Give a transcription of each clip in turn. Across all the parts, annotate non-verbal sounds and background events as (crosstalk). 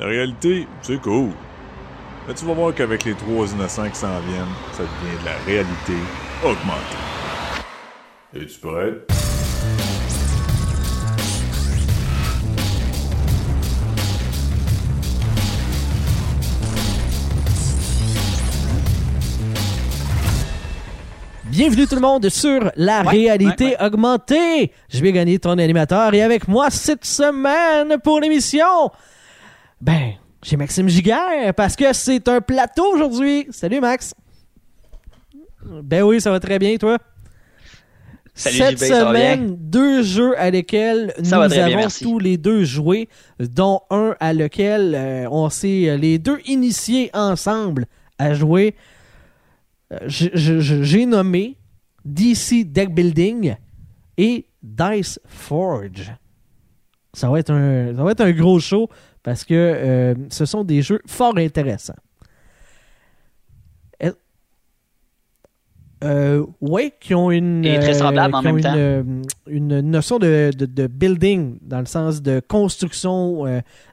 La réalité, c'est cool. Mais tu vas voir qu'avec les trois innocents qui s'en viennent, ça devient de la réalité augmentée. Es-tu prêt? Bienvenue tout le monde sur la Ouais, réalité ouais, ouais. augmentée. Je vais gagner ton animateur et avec moi cette semaine pour l'émission, ben, j'ai Maxime Giguère parce que c'est un plateau aujourd'hui. Salut Max. Ben oui, ça va très bien toi. Salut, Cette semaine, deux jeux à lesquels Ça nous bien, avons tous les deux joué, dont un à lequel euh, on s'est euh, les deux initiés ensemble à jouer. Euh, J'ai nommé DC Deck Building et Dice Forge. Ça va être un, ça va être un gros show parce que euh, ce sont des jeux fort intéressants. Euh, ouais, qui ont une, Et très en temps. euh, une notion de, de- de building dans le sens de construction.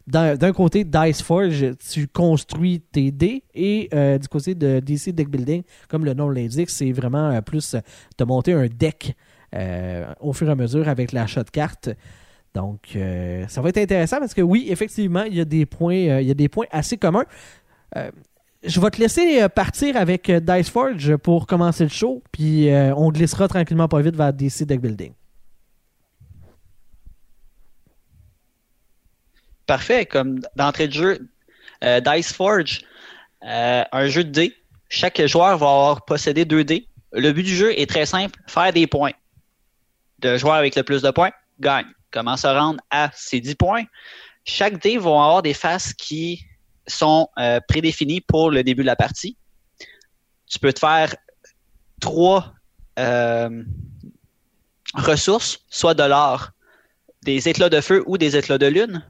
d'un côté, Dice Forge, tu construis tes dés et du côté de DC Deck Building, comme le nom l'indique, c'est vraiment plus de monter un deck au fur et à mesure avec l'achat de cartes. Donc, euh, ça va être intéressant parce que oui, effectivement, il y a des points, euh, il y a des points assez communs. Euh, je vais te laisser partir avec euh, Dice Forge pour commencer le show, puis on glissera tranquillement pas vite vers DC Deck Building. Parfait. Comme d'entrée de jeu, Dice Forge, euh, un jeu de dés. Chaque joueur va avoir possédé deux dés. Le but du jeu est très simple, faire des points. Le joueur avec le plus de points gagne. Comment se rendre à ces 10 points? Chaque dé va avoir des faces qui sont euh, prédéfinies pour le début de la partie. Tu peux te faire trois euh, ressources, soit de l'or, des éclats de feu ou des éclats de lune.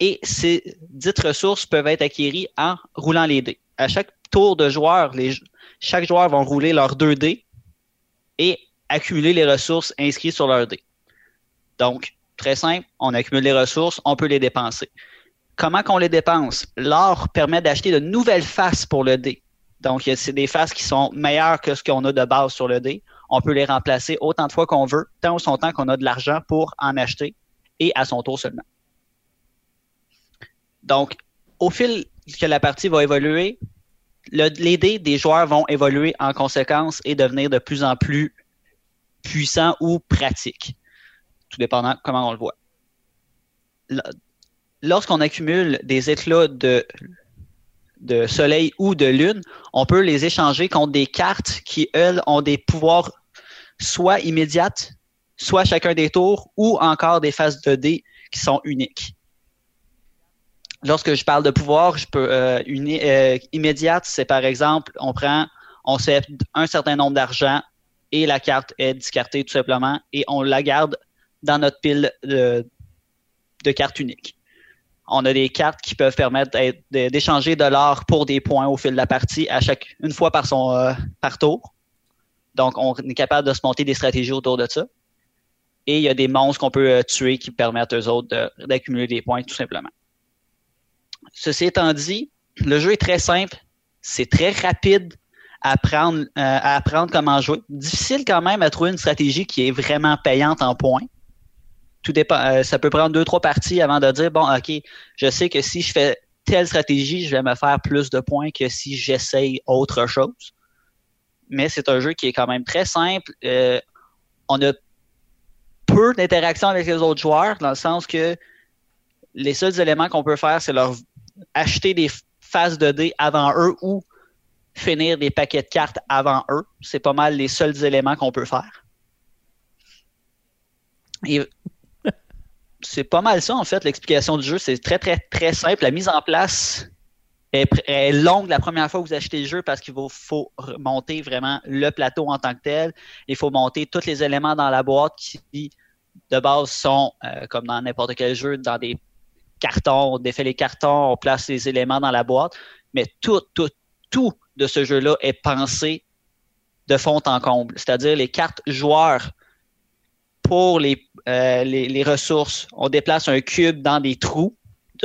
Et ces dites ressources peuvent être acquéries en roulant les dés. À chaque tour de joueur, chaque joueur va rouler leurs deux dés et accumuler les ressources inscrites sur leur dés. Donc, très simple, on accumule les ressources, on peut les dépenser. Comment qu'on les dépense? L'or permet d'acheter de nouvelles faces pour le dé. Donc, c'est des faces qui sont meilleures que ce qu'on a de base sur le dé. On peut les remplacer autant de fois qu'on veut, tant ou son temps qu'on a de l'argent pour en acheter et à son tour seulement. Donc, au fil que la partie va évoluer, le- les dés des joueurs vont évoluer en conséquence et devenir de plus en plus puissants ou pratiques, tout dépendant comment on le voit. Lorsqu'on accumule des éclats de, de soleil ou de lune, on peut les échanger contre des cartes qui, elles, ont des pouvoirs soit immédiates, soit chacun des tours, ou encore des phases de dés qui sont uniques. Lorsque je parle de pouvoir, je peux euh, euh, c'est par exemple, on prend, on sait un certain nombre d'argent et la carte est discartée tout simplement et on la garde dans notre pile de, cartes uniques. On a des cartes qui peuvent permettre d'échanger de l'or pour des points au fil de la partie à chaque une fois euh, par tour. Donc on est capable de se monter des stratégies autour de ça. Et il y a des monstres qu'on peut euh, tuer qui permettent aux autres d'accumuler des points tout simplement. Ceci étant dit, le jeu est très simple, c'est très rapide à apprendre, euh, à apprendre comment jouer. Difficile quand même à trouver une stratégie qui est vraiment payante en points. Tout dépend, euh, ça peut prendre deux, trois parties avant de dire, bon, OK, je sais que si je fais telle stratégie, je vais me faire plus de points que si j'essaye autre chose. Mais c'est un jeu qui est quand même très simple. Euh, on a peu d'interaction avec les autres joueurs, dans le sens que les seuls éléments qu'on peut faire, c'est leur acheter des phases de dés avant eux ou finir des paquets de cartes avant eux. C'est pas mal les seuls éléments qu'on peut faire. Et c'est pas mal ça, en fait, l'explication du jeu. C'est très, très, très simple. La mise en place est, longue la première fois que vous achetez le jeu parce qu'il faut monter vraiment le plateau en tant que tel. Il faut monter tous les éléments dans la boîte qui, de base, sont, euh, comme dans n'importe quel jeu, dans des cartons, on défait les cartons, on place les éléments dans la boîte. Mais tout, tout, tout de ce jeu-là est pensé de fond en comble. C'est-à-dire les cartes joueurs pour les, euh, les, ressources. On déplace un cube dans des trous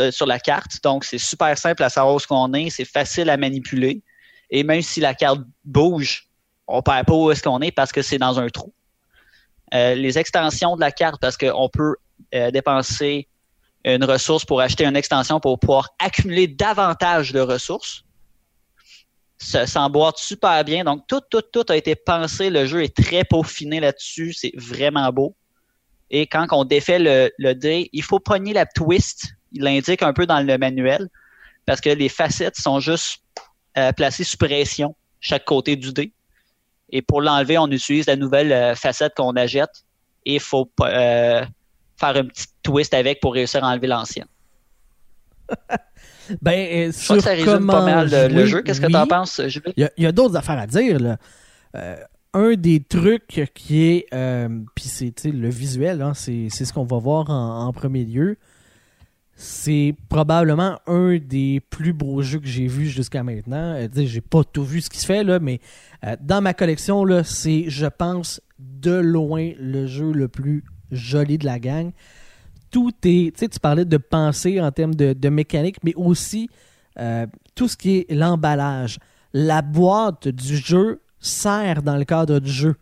sur la carte. Donc, c'est super simple à savoir où qu'on est. C'est facile à manipuler. Et même si la carte bouge, on ne perd pas où est-ce qu'on est parce que c'est dans un trou. Euh, les extensions de la carte, parce qu'on peut euh, dépenser une ressource pour acheter une extension pour pouvoir accumuler davantage de ressources. S'emboîte super bien. Donc, tout, tout, tout a été pensé. Le jeu est très peaufiné là-dessus. C'est vraiment beau. Et quand on défait le, le dé, il faut pogner la twist. Il l'indique un peu dans le manuel parce que les facettes sont juste euh, placées sous pression chaque côté du dé. Et pour l'enlever, on utilise la nouvelle euh, facette qu'on achète et il faut euh, faire un petit twist avec pour réussir à enlever l'ancienne. (laughs) ben, Je crois que ça résume pas mal le, le jeu. Qu'est-ce que tu en penses, Julie? Il y a, d'autres affaires à dire. Là. Euh, un des trucs qui est, euh, puis c'est le visuel, hein, c'est ce qu'on va voir en, en premier lieu. C'est probablement un des plus beaux jeux que j'ai vus jusqu'à maintenant. Euh, j'ai pas tout vu ce qui se fait là, mais euh, dans ma collection là, c'est, je pense, de loin le jeu le plus joli de la gang. Tout est, tu sais, tu parlais de penser en termes de, mécanique, mais aussi euh, tout ce qui est l'emballage. La boîte du jeu sert dans le cadre du jeu.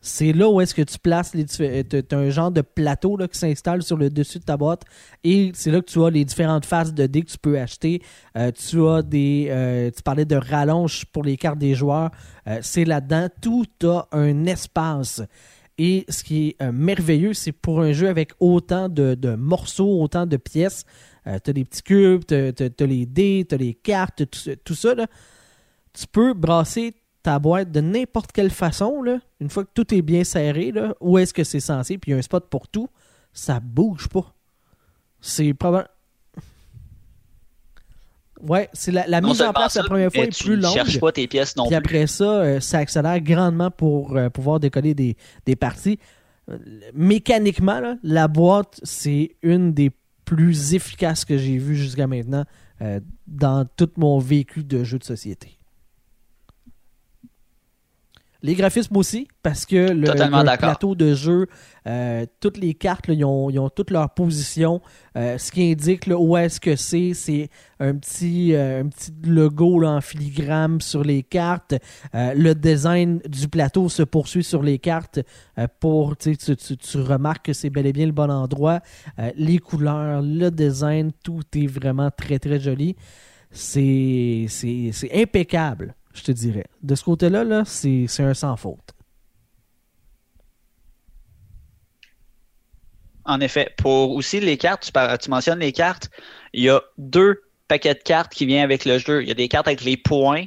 C'est là où est-ce que tu places les euh, t'as un genre de plateau là, qui s'installe sur le dessus de ta boîte et c'est là que tu as les différentes faces de dés que tu peux acheter. Euh, tu as des tu parlais de rallonge pour les cartes des joueurs. C'est là-dedans. Tout a un espace. Et ce qui est euh, merveilleux, c'est pour un jeu avec autant de, morceaux, autant de pièces. Euh, tu as des petits cubes, tu as, les dés, tu as les cartes, tout, ça- tout ça. Là. Tu peux brasser ta boîte de n'importe quelle façon. Là, une fois que tout est bien serré, là, où est-ce que c'est censé, puis il y a un spot pour tout, ça bouge pas. C'est probablement. Ouais, c'est la, mise en place ça, la première fois est tu plus longue. cherches pas tes pièces non Puis plus. après ça, euh, ça accélère grandement pour euh, pouvoir décoller des, des parties. Euh, mécaniquement, là, la boîte, c'est une des plus efficaces que j'ai vues jusqu'à maintenant dans tout mon vécu de jeu de société. Les graphismes aussi, parce que le, plateau de jeu, euh, toutes les cartes, là, ils, ont, ils ont toutes leur position. Euh, ce qui indique là, où est-ce que c'est, c'est un petit, euh, un petit logo là, en filigrane sur les cartes. Le design du plateau se poursuit sur les cartes pour, tu, tu, tu- remarques que c'est bel et bien le bon endroit. Les couleurs, le design, tout est vraiment très très joli. C'est, c'est, c'est impeccable, je te dirais. De ce côté-là, là, c'est, un sans faute. En effet. Pour aussi les cartes, tu, par- tu mentionnes les cartes, il y a deux paquets de cartes qui viennent avec le jeu. Il y a des cartes avec les points,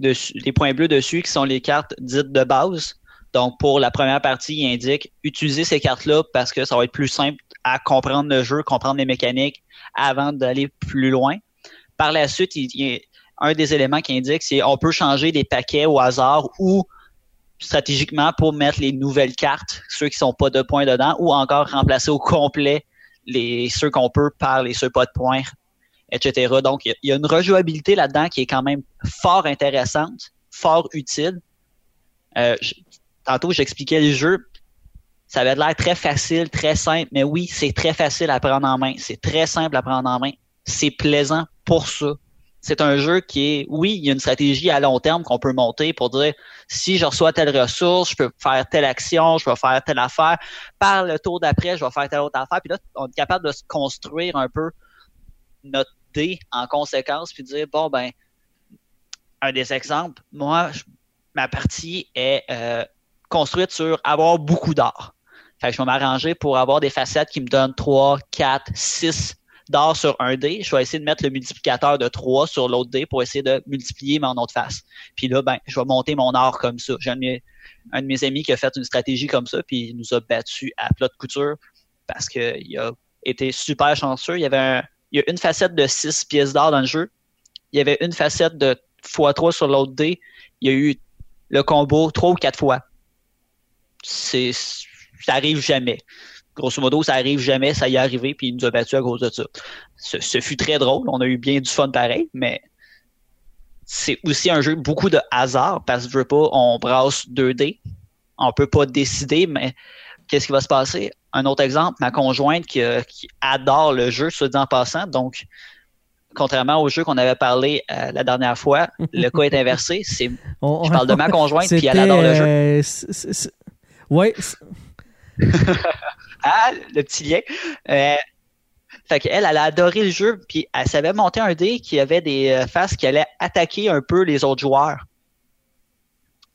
les points bleus dessus, qui sont les cartes dites de base. Donc, pour la première partie, il indique utiliser ces cartes-là parce que ça va être plus simple à comprendre le jeu, comprendre les mécaniques avant d'aller plus loin. Par la suite, il a un des éléments qui indique, c'est on peut changer des paquets au hasard ou stratégiquement pour mettre les nouvelles cartes, ceux qui sont pas de points dedans, ou encore remplacer au complet les ceux qu'on peut par les ceux pas de points, etc. Donc, il y a- une rejouabilité là-dedans qui est quand même fort intéressante, fort utile. Euh, tantôt, j'expliquais le jeu. Ça avait l'air très facile, très simple, mais oui, c'est très facile à prendre en main. C'est très simple à prendre en main. C'est plaisant pour ça. C'est un jeu qui est, oui, il y a une stratégie à long terme qu'on peut monter pour dire si je reçois telle ressource, je peux faire telle action, je peux faire telle affaire. Par le tour d'après, je vais faire telle autre affaire. Puis là, on est capable de se construire un peu notre dé en conséquence, puis dire bon ben, un des exemples, moi, ma partie est euh, construite sur avoir beaucoup d'or. Fait que je vais m'arranger pour avoir des facettes qui me donnent 3, 4, 6 d'or sur un dé. Je vais essayer de mettre le multiplicateur de 3 sur l'autre dé pour essayer de multiplier mon autre face. Puis là, ben, je vais monter mon or comme ça. J'ai un de mes, amis qui a fait une stratégie comme ça, puis il nous a battu à plat de couture parce qu'il a été super chanceux. Il y avait a une facette de 6 pièces d'or dans le jeu. Il y avait une facette de x3 sur l'autre dé. Il y a eu le combo 3 ou 4 fois. C'est, ça arrive jamais. Grosso modo, ça arrive jamais, ça y est arrivé, puis il nous a battu à cause de ça. Ce, ce fut très drôle, on a eu bien du fun pareil, mais c'est aussi un jeu beaucoup de hasard, parce que je veux pas, on brasse 2 dés, on peut pas décider, mais qu'est-ce qui va se passer? un autre exemple, ma conjointe qui, euh, qui adore le jeu, soit dit en passant, donc contrairement au jeu qu'on avait parlé euh, la dernière fois, le cas est inversé. C'est, (laughs) On- je parle de ma conjointe, puis elle adore le jeu. euh, (laughs) Ah, le petit lien. Euh, fait qu'elle, elle a adoré le jeu, puis elle savait monter un dé qui avait des euh, faces qui allaient attaquer un peu les autres joueurs.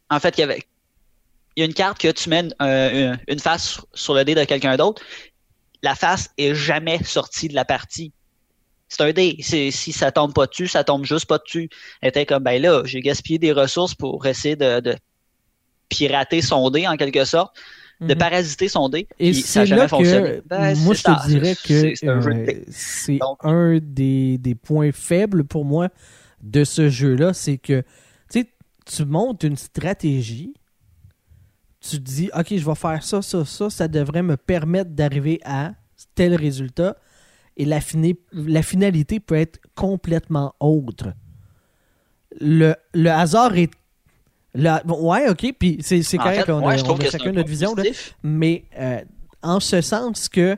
En fait, il y avait a une carte que tu mets une, euh, une- face sur le dé de quelqu'un d'autre. La face est jamais sortie de la partie. C'est un dé. Si ça tombe pas dessus, ça tombe juste pas dessus. Elle était comme, ben là, j'ai gaspillé des ressources pour essayer de pirater son dé en quelque sorte de Mhm. parasiter son dé. Et ça n'a jamais fonctionné. Ben, moi je te dirais que C'est- un de euh, Donc- un des, des points faibles pour moi de ce jeu-là, c'est que tu montes une stratégie, tu te dis ok je vais faire ça, ça, ça, ça devrait me permettre d'arriver à tel résultat, et la, fini- la finalité peut être complètement autre. Le, le hasard est bon, ouais, ok, puis c'est c'est correct, fait, on moi, a, on chacun un notre vision. là. Mais euh, en ce sens que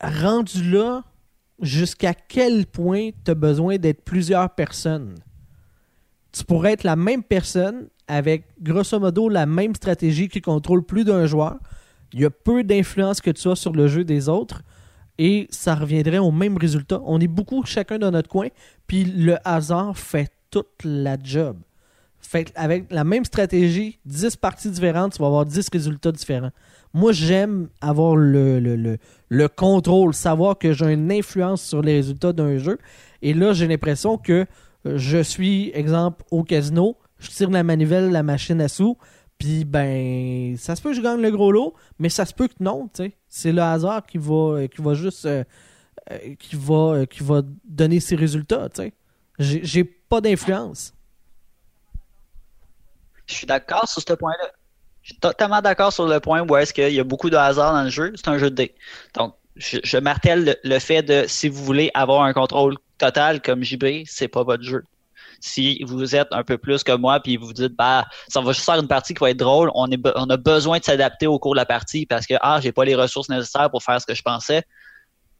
rendu là, jusqu'à quel point tu as besoin d'être plusieurs personnes? Tu pourrais être la même personne avec grosso modo la même stratégie qui contrôle plus d'un joueur. Il y a peu d'influence que tu as sur le jeu des autres et ça reviendrait au même résultat. On est beaucoup chacun dans notre coin, puis le hasard fait toute la job. Fait avec la même stratégie, 10 parties différentes, tu vas avoir 10 résultats différents. Moi, j'aime avoir le, le, le, le contrôle, savoir que j'ai une influence sur les résultats d'un jeu. Et là, j'ai l'impression que euh, je suis, exemple, au casino, je tire la manivelle, la machine à sous, puis ben, ça se peut que je gagne le gros lot, mais ça se peut que non, tu sais. C'est le hasard qui va, euh, qui va juste, euh, qui, va, qui va donner ses résultats, tu sais. J'ai pas d'influence. Je suis d'accord sur ce point-là. Je suis totalement d'accord sur le point où est-ce qu'il y a beaucoup de hasard dans le jeu. C'est un jeu de dés. Donc, je, martèle le, fait de si vous voulez avoir un contrôle total comme JB, c'est pas votre jeu. Si vous êtes un peu plus que moi, puis vous vous dites, bah, ça va juste faire une partie qui va être drôle, on, est, on a besoin de s'adapter au cours de la partie parce que, ah, j'ai pas les ressources nécessaires pour faire ce que je pensais,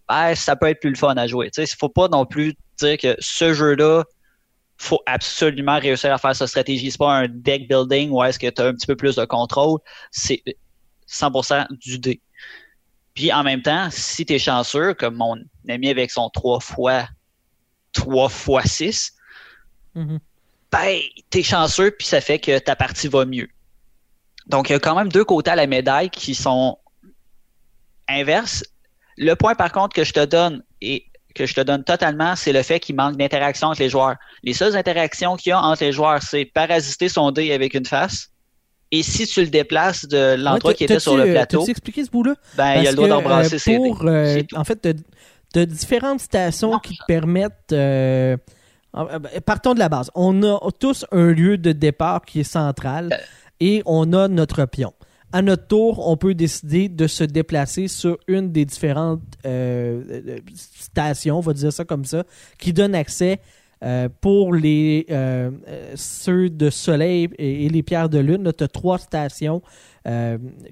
ben, ça peut être plus le fun à jouer. Tu il faut pas non plus dire que ce jeu-là, faut absolument réussir à faire sa stratégie. C'est pas un deck building où est-ce que tu as un petit peu plus de contrôle. C'est 100% du dé. Puis en même temps, si tu es chanceux, comme mon ami avec son 3 fois 3 fois 6, Mhm. ben, t'es chanceux, puis ça fait que ta partie va mieux. Donc, il y a quand même deux côtés à la médaille qui sont inverses. Le point, par contre, que je te donne et que je te donne totalement, c'est le fait qu'il manque d'interaction entre les joueurs. Les seules interactions qu'il y a entre les joueurs, c'est parasiter son dé avec une face. Et si tu le déplaces de l'endroit Ouais, qui était sur le euh, plateau, T'as-tu expliqué ce bout-là? ben, il a Parce le droit d'embrasser euh, ses dés. euh. En fait, tu as différentes stations Non, qui te permettent. euh, ben, partons de la base. On a tous un lieu de départ qui est central et on a notre pion. À notre tour, on peut décider de se déplacer sur une des différentes euh, stations, on va dire ça comme ça, qui donne accès euh, pour les euh, ceux de soleil et, les pierres de lune. Tu as trois stations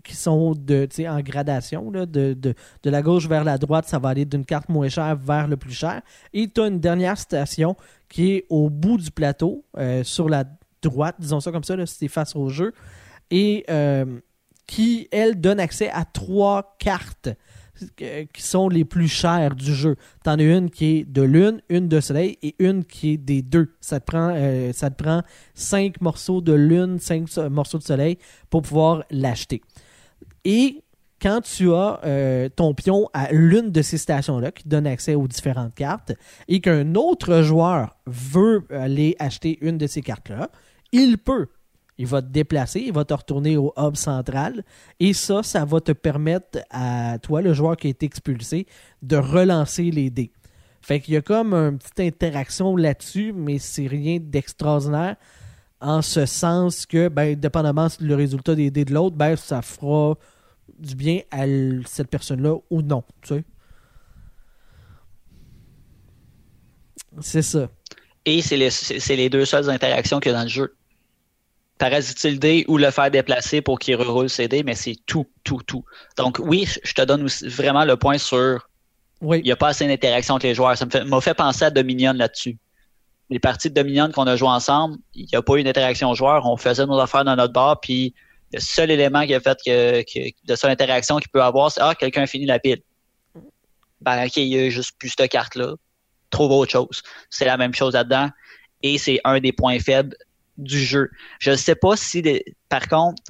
qui sont de, en gradation. de, de, de la gauche vers la droite, ça va aller d'une carte moins chère vers le plus cher. Et tu as une dernière station qui est au bout du plateau, sur la droite, disons ça comme ça, c'est face au jeu. Et qui, elle, donne accès à trois cartes euh, qui sont les plus chères du jeu. T'en as une qui est de lune, une de soleil et une qui est des deux. Ça te prend, euh, cinq morceaux de lune, cinq morceaux de soleil pour pouvoir l'acheter. Et quand tu as euh, ton pion à l'une de ces stations-là qui donne accès aux différentes cartes et qu'un autre joueur veut aller acheter une de ces cartes-là, il peut. Il va te déplacer, il va te retourner au hub central et ça, ça va te permettre à toi, le joueur qui a été expulsé, de relancer les dés. Fait qu'il y a comme une petite interaction là-dessus, mais c'est rien d'extraordinaire en ce sens que, ben, dépendamment le résultat des dés de l'autre, ben, ça fera du bien à cette personne-là ou non, tu sais. C'est ça. Et c'est les, les deux seules interactions qu'il y a dans le jeu. Parasiter le dé ou le faire déplacer pour qu'il reroule ses dés, mais c'est tout, tout, tout. Donc oui, je te donne aussi vraiment le point sur Oui. il n'y a pas assez d'interaction entre les joueurs. Ça fait- m'a fait, penser à Dominion là-dessus. Les parties de Dominion qu'on a joué ensemble, il n'y a pas eu d'interaction joueur. On faisait nos affaires dans notre bar, puis le seul élément qui a fait que, que- de seule interaction qu'il peut avoir, c'est Ah, quelqu'un a fini la pile. Ben, ok, il y a juste plus cette carte-là. Trouve autre chose. C'est la même chose là-dedans. Et c'est un des points faibles du jeu. Je ne sais pas si, les- par contre,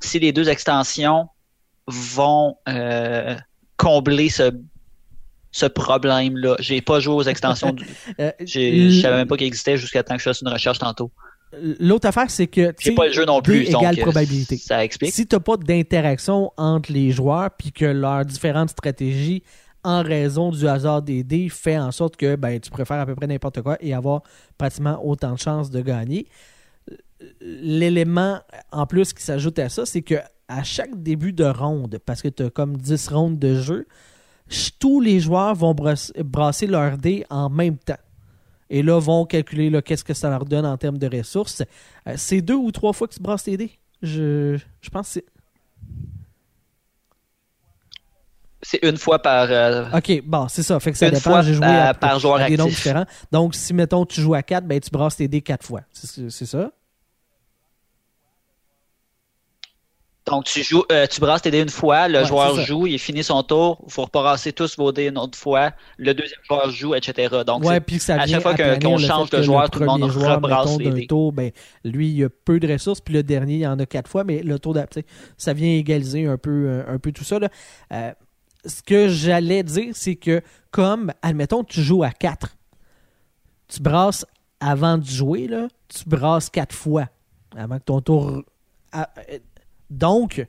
si les deux extensions vont euh, combler ce, ce problème-là. J'ai pas joué aux extensions. du- (laughs) Euh, Je savais même pas qu'il existait jusqu'à temps que je fasse une recherche tantôt. L'autre affaire, c'est que. sais, pas le jeu non plus. donc, égale euh, probabilité. Ça explique. Si t'as pas d'interaction entre les joueurs puis que leurs différentes stratégies en raison du hasard des dés fait en sorte que ben, tu préfères à peu près n'importe quoi et avoir pratiquement autant de chances de gagner. L'élément en plus qui s'ajoute à ça, c'est que à chaque début de ronde, parce que tu as comme 10 rondes de jeu, tous les joueurs vont brasser leurs dés en même temps. Et là, vont calculer qu'est-ce que ça leur donne en termes de ressources. Euh, c'est deux ou trois fois que tu brasses tes dés. Je, je pense que c'est. C'est une fois par. euh, Ok, bon, c'est ça. Fait que ça Une dépend. J'ai joué à- à, par joueur à des nombres actif. différents. Donc, si, mettons, tu joues à 4, ben, tu brasses tes dés 4 fois. C'est ça? Donc, tu joues, euh, tu brasses tes dés une fois, le Ouais, joueur joue, il finit son tour, il faut rebrasser tous vos dés une autre fois, le deuxième joueur joue, etc. Donc, ouais, c'est- puis ça à chaque fois qu'on change de joueur, tout le monde joueur, rebrasse mettons, les d'un dés. tour, ben, lui, il a peu de ressources, puis le dernier, il en a 4 fois, mais le tour d'après, ça vient égaliser un peu, euh, un peu tout ça. là. Euh, ce que j'allais dire, c'est que, comme, admettons, tu joues à 4, tu brasses avant de jouer, là, tu brasses 4 fois avant que ton tour. à- donc,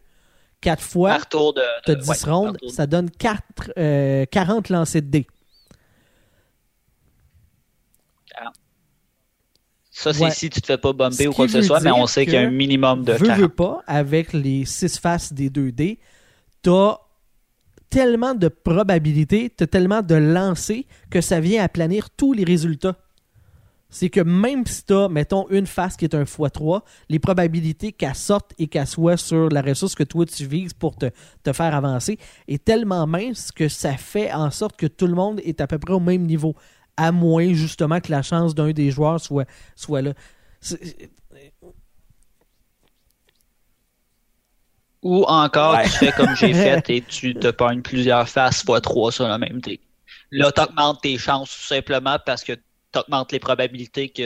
4 fois. Tu as de- 10 ouais, rondes, ça donne 4, euh, 40 lancers de dés. Ça, c'est Ouais. si tu te fais pas Ce bomber ou quoi que ce soit, mais on sait qu'il y a un minimum de veux, 40. veux pas, avec les 6 faces des 2 dés, t'as tellement de probabilités, t'as tellement de lancers que ça vient aplanir tous les résultats. C'est que même si t'as, mettons, une face qui est un x3, les probabilités qu'elle sorte et qu'elle soit sur la ressource que toi tu vises pour te, te faire avancer est tellement mince que ça fait en sorte que tout le monde est à peu près au même niveau. À moins justement que la chance d'un des joueurs soit, soit là. Ou encore, Ouais. tu fais comme j'ai (laughs) fait et tu te pognes plusieurs faces fois 3 sur le même dé. Là, tu augmentes tes chances tout simplement parce que tu augmentes les probabilités que,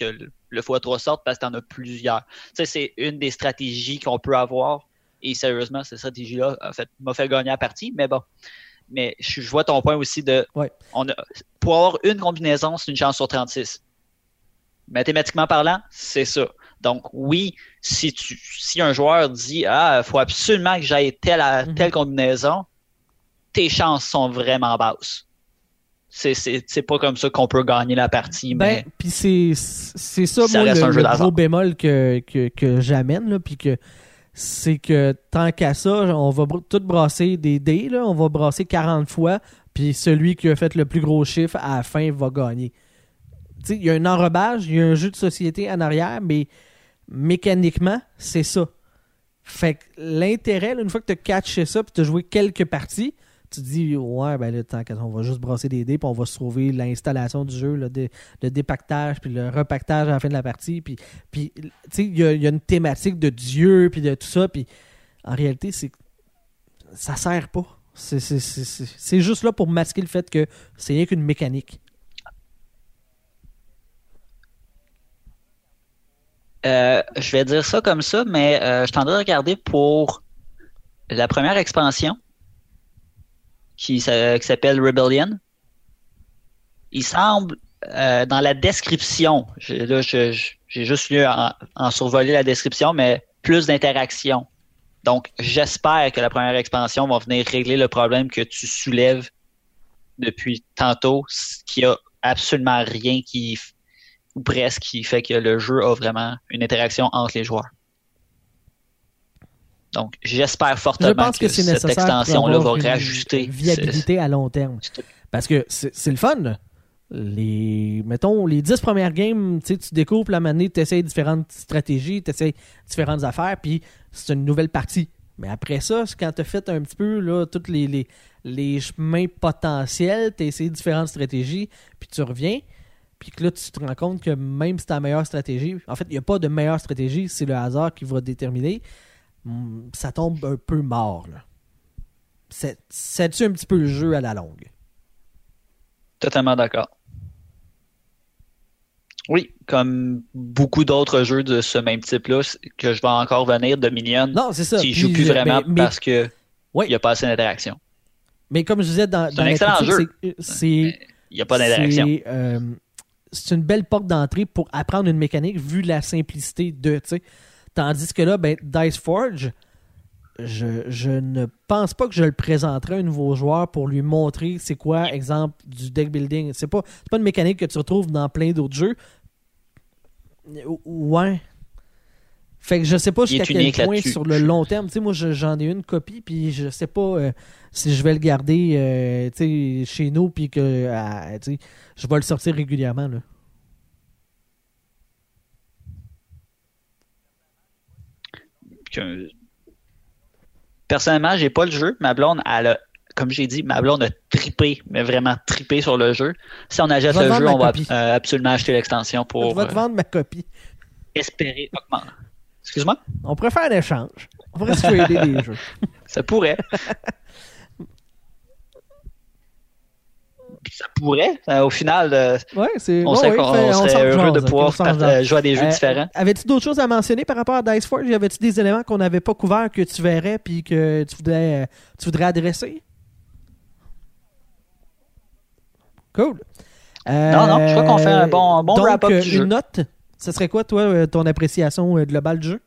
le- le x3 sorte parce que tu en as plusieurs. Sais, c'est une des stratégies qu'on peut avoir. Et sérieusement, cette stratégie-là, en fait, m'a fait gagner la partie, mais bon. Mais je, je vois ton point aussi de. Ouais. On a, pour avoir une combinaison, c'est une chance sur 36. Mathématiquement parlant, c'est ça. Donc, oui, si, tu, si un joueur dit Ah, il faut absolument que j'aille telle, à- Mhm. telle combinaison, tes chances sont vraiment basses. C'est- pas comme ça qu'on peut gagner la partie. Ben, mais puis c'est c'est ça, Ça moi, le, gros bémol que, que, que j'amène, là, puis que c'est que tant qu'à ça, on va tout brasser des dés, là, on va brasser 40 fois, puis celui qui a fait le plus gros chiffre à la fin va gagner. Tu sais, il y a un enrobage, il y a un jeu de société en arrière, mais mécaniquement, c'est ça. Fait que l'intérêt, une fois que tu as catché ça, puis tu as joué quelques parties, tu dis, ouais, ben là, on va juste brasser des dés, puis on va se trouver l'installation du jeu, le, dé- le dépactage, puis le repactage à la fin de la partie. Puis, puis tu sais, il y, a- une thématique de Dieu, puis de tout ça, puis en réalité, c'est ça sert pas. C'est- juste là pour masquer le fait que c'est rien qu'une mécanique. Euh, je vais dire ça comme ça, mais euh, je t'en de regarder pour la première expansion qui, s'a- qui s'appelle Rebellion. Il semble, euh, dans la description, là, j'ai juste lu en, en survoler la description, mais plus d'interaction. Donc, j'espère que la première expansion va venir régler le problème que tu soulèves depuis tantôt, qui a absolument rien qui, ou presque, qui fait que le jeu a vraiment une interaction entre les joueurs. Donc, j'espère Je fortement pense que, c'est cette extension-là va réajuster. viabilité à long terme. ce- Parce que c'est c'est le fun, les mettons les 10 premières games tu découpes la manée tu essaies différentes stratégies tu essaies différentes affaires puis c'est une nouvelle partie mais après ça quand tu as fait un petit peu là tous les, les, les chemins potentiels tu essayé différentes stratégies puis tu reviens puis que là tu te rends compte que même si ta meilleure stratégie en fait il n'y a pas de meilleure stratégie c'est le hasard qui va déterminer ça tombe un peu mort ça tue un petit peu le jeu à la longue? Totalement d'accord. Oui, comme beaucoup d'autres jeux de ce même type-là, que je vais encore venir, Dominion. Non, c'est ça. Qui joue plus vraiment parce que il n'y a pas assez d'interaction. Mais comme je disais dans, dans un excellent jeu. C'est, il n'y a pas d'interaction. Euh, c'est, une belle porte d'entrée pour apprendre une mécanique vu la simplicité de, tu sais. Tandis que là, ben, Dice Forge, je, ne pense pas que je le présenterai à un nouveau joueur pour lui montrer c'est quoi, exemple, du deck building. C'est pas, pas une mécanique que tu retrouves dans plein d'autres jeux. Ouais. Fait que je sais pas jusqu'à quel point sur le long terme. Tu sais, moi, j'en ai une copie, puis je sais pas euh, si je vais le garder euh, chez nous, puis que euh, je vais le sortir régulièrement. Là. Personnellement, j'ai pas le jeu. Ma blonde, elle a, comme j'ai dit, ma blonde a tripé, mais vraiment tripé sur le jeu. Si on achète le jeu, on va euh, absolument acheter l'extension pour. Je vais te vendre ma copie. Espérer augmenter. Excuse-moi? On pourrait faire un échange. On pourrait se trader des (laughs) jeux. Ça pourrait. (laughs) ça pourrait. Euh, au final, euh, on, serait, heureux de pouvoir euh, jouer à des jeux différents. Avais-tu d'autres choses à mentionner par rapport à Dice Forge? Y avait-tu des éléments qu'on n'avait pas couverts que tu verrais puis que tu voudrais, tu voudrais adresser? Cool. non, non, je crois qu'on fait un bon, bon wrap-up du jeu. Une note, ce serait quoi, toi, ton appréciation globale du jeu?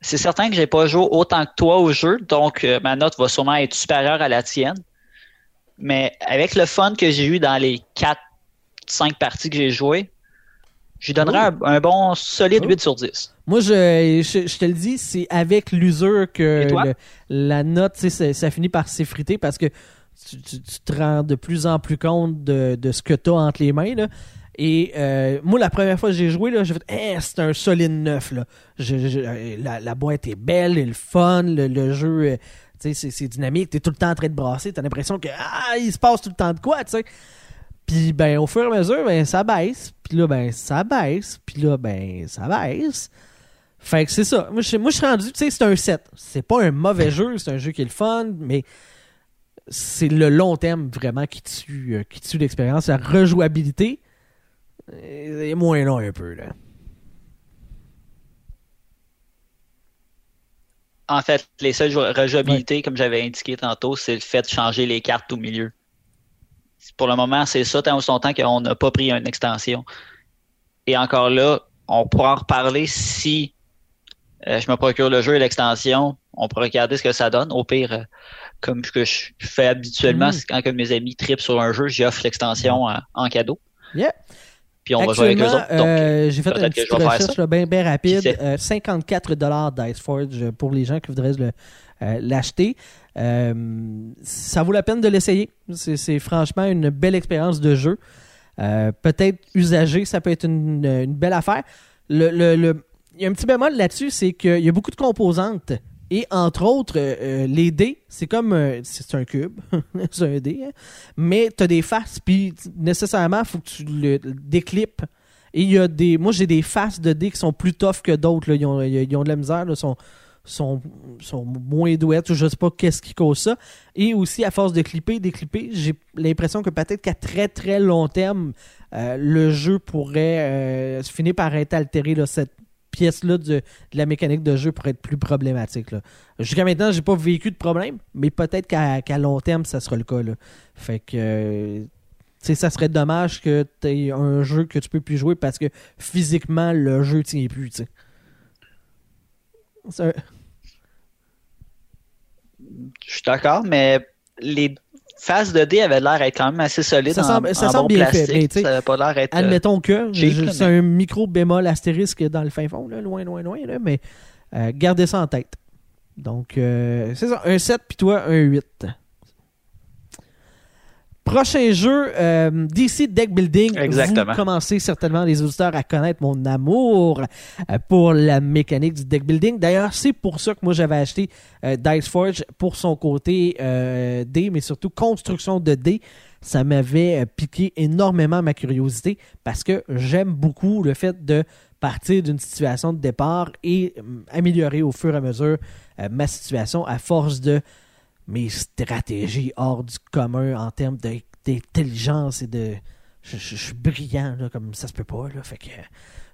C'est certain que j'ai pas joué autant que toi au jeu, donc euh, ma note va sûrement être supérieure à la tienne. Mais avec le fun que j'ai eu dans les 4-5 parties que j'ai jouées, je donnerais un, bon solide 8 sur 10. Moi, je, je, te le dis, c'est avec l'usure que la note, ça, ça finit par s'effriter parce que tu, te rends de plus en plus compte de, de ce que tu as entre les mains. Là. Et euh, moi, la première fois que j'ai joué, j'ai fait eh, c'est un solide neuf. Là. la, boîte est belle, et le fun, le, jeu, euh, c'est dynamique, t'es tout le temps en train de brasser, t'as l'impression que ah, il se passe tout le temps de quoi, tu sais. Puis ben au fur et à mesure, ben ça baisse, puis là ben ça baisse, puis là ben ça baisse. Fait que c'est ça. Moi je, suis rendu, tu sais, c'est un set. C'est pas un mauvais jeu, c'est un jeu qui est le fun, mais c'est le long terme vraiment qui tue, euh, qui tue l'expérience, la rejouabilité est moins long un peu, là. En fait, les seules rejouabilités, comme j'avais indiqué tantôt, c'est le fait de changer les cartes au milieu. Pour le moment, c'est ça, tant son temps qu'on n'a pas pris une extension. Et encore là, on pourra en reparler si euh, je me procure le jeu et l'extension. On pourra regarder ce que ça donne. Au pire, euh, comme ce que je fais habituellement, mm. c'est quand mes amis tripent sur un jeu, j'offre l'extension en, en, cadeau. Yeah puis on va jouer avec eux autres. Euh, j'ai fait une petite recherche bien, rapide. 54 euh, Dice Forge pour les gens qui voudraient euh, l'acheter. ça vaut la peine de l'essayer. C'est franchement une belle expérience de jeu. Peut-être usagé, ça peut être une, belle affaire. Le, le, il y a un petit bémol là-dessus, c'est qu'il y a beaucoup de composantes et entre autres, euh, euh, les dés, c'est comme c'est un cube, (laughs) c'est un dé, hein. mais tu as des faces, puis nécessairement, faut que tu le, déclipes. Et il y a des. Moi, j'ai des faces de dés qui sont plus tough que d'autres. Ils ont, ils ont de la misère, là, sont, sont, moins douettes, je sais pas qu'est-ce qui cause ça. Et aussi, à force de clipper, déclipper, j'ai l'impression que peut-être qu'à très très long terme, euh, le jeu pourrait finir par être altéré. Là, cette, pièce-là de, la mécanique de jeu pourrait être plus problématique. Jusqu'à maintenant, j'ai pas vécu de problème, mais peut-être qu'à long terme, ça sera le cas. Fait que ça serait dommage que tu aies un jeu que tu peux plus jouer parce que physiquement, le jeu tient plus. Je suis d'accord, mais les face de d avait l'air être quand même assez solide. Ça semble, ça semble bien fait. ça avait pas l'air être. Admettons que c'est un micro bémol astérisque dans le fin fond, là, loin, loin, loin, là, mais euh, gardez ça en tête. Donc, euh, c'est ça, un 7 puis toi, un 8. Prochain jeu, euh, DC Deck Building. Exactement. Vous commencez certainement, les auditeurs, à connaître mon amour euh, pour la mécanique du deck building. D'ailleurs, c'est pour ça que moi, j'avais acheté euh, Dice Forge pour son côté euh, dé, mais surtout construction de dés. Ça m'avait piqué énormément ma curiosité parce que j'aime beaucoup le fait de partir d'une situation de départ et améliorer au fur et à mesure ma situation à force de mes stratégies hors du commun en termes d'intelligence et de. Je, je- je suis brillant, là, comme ça se peut pas, là. Fait que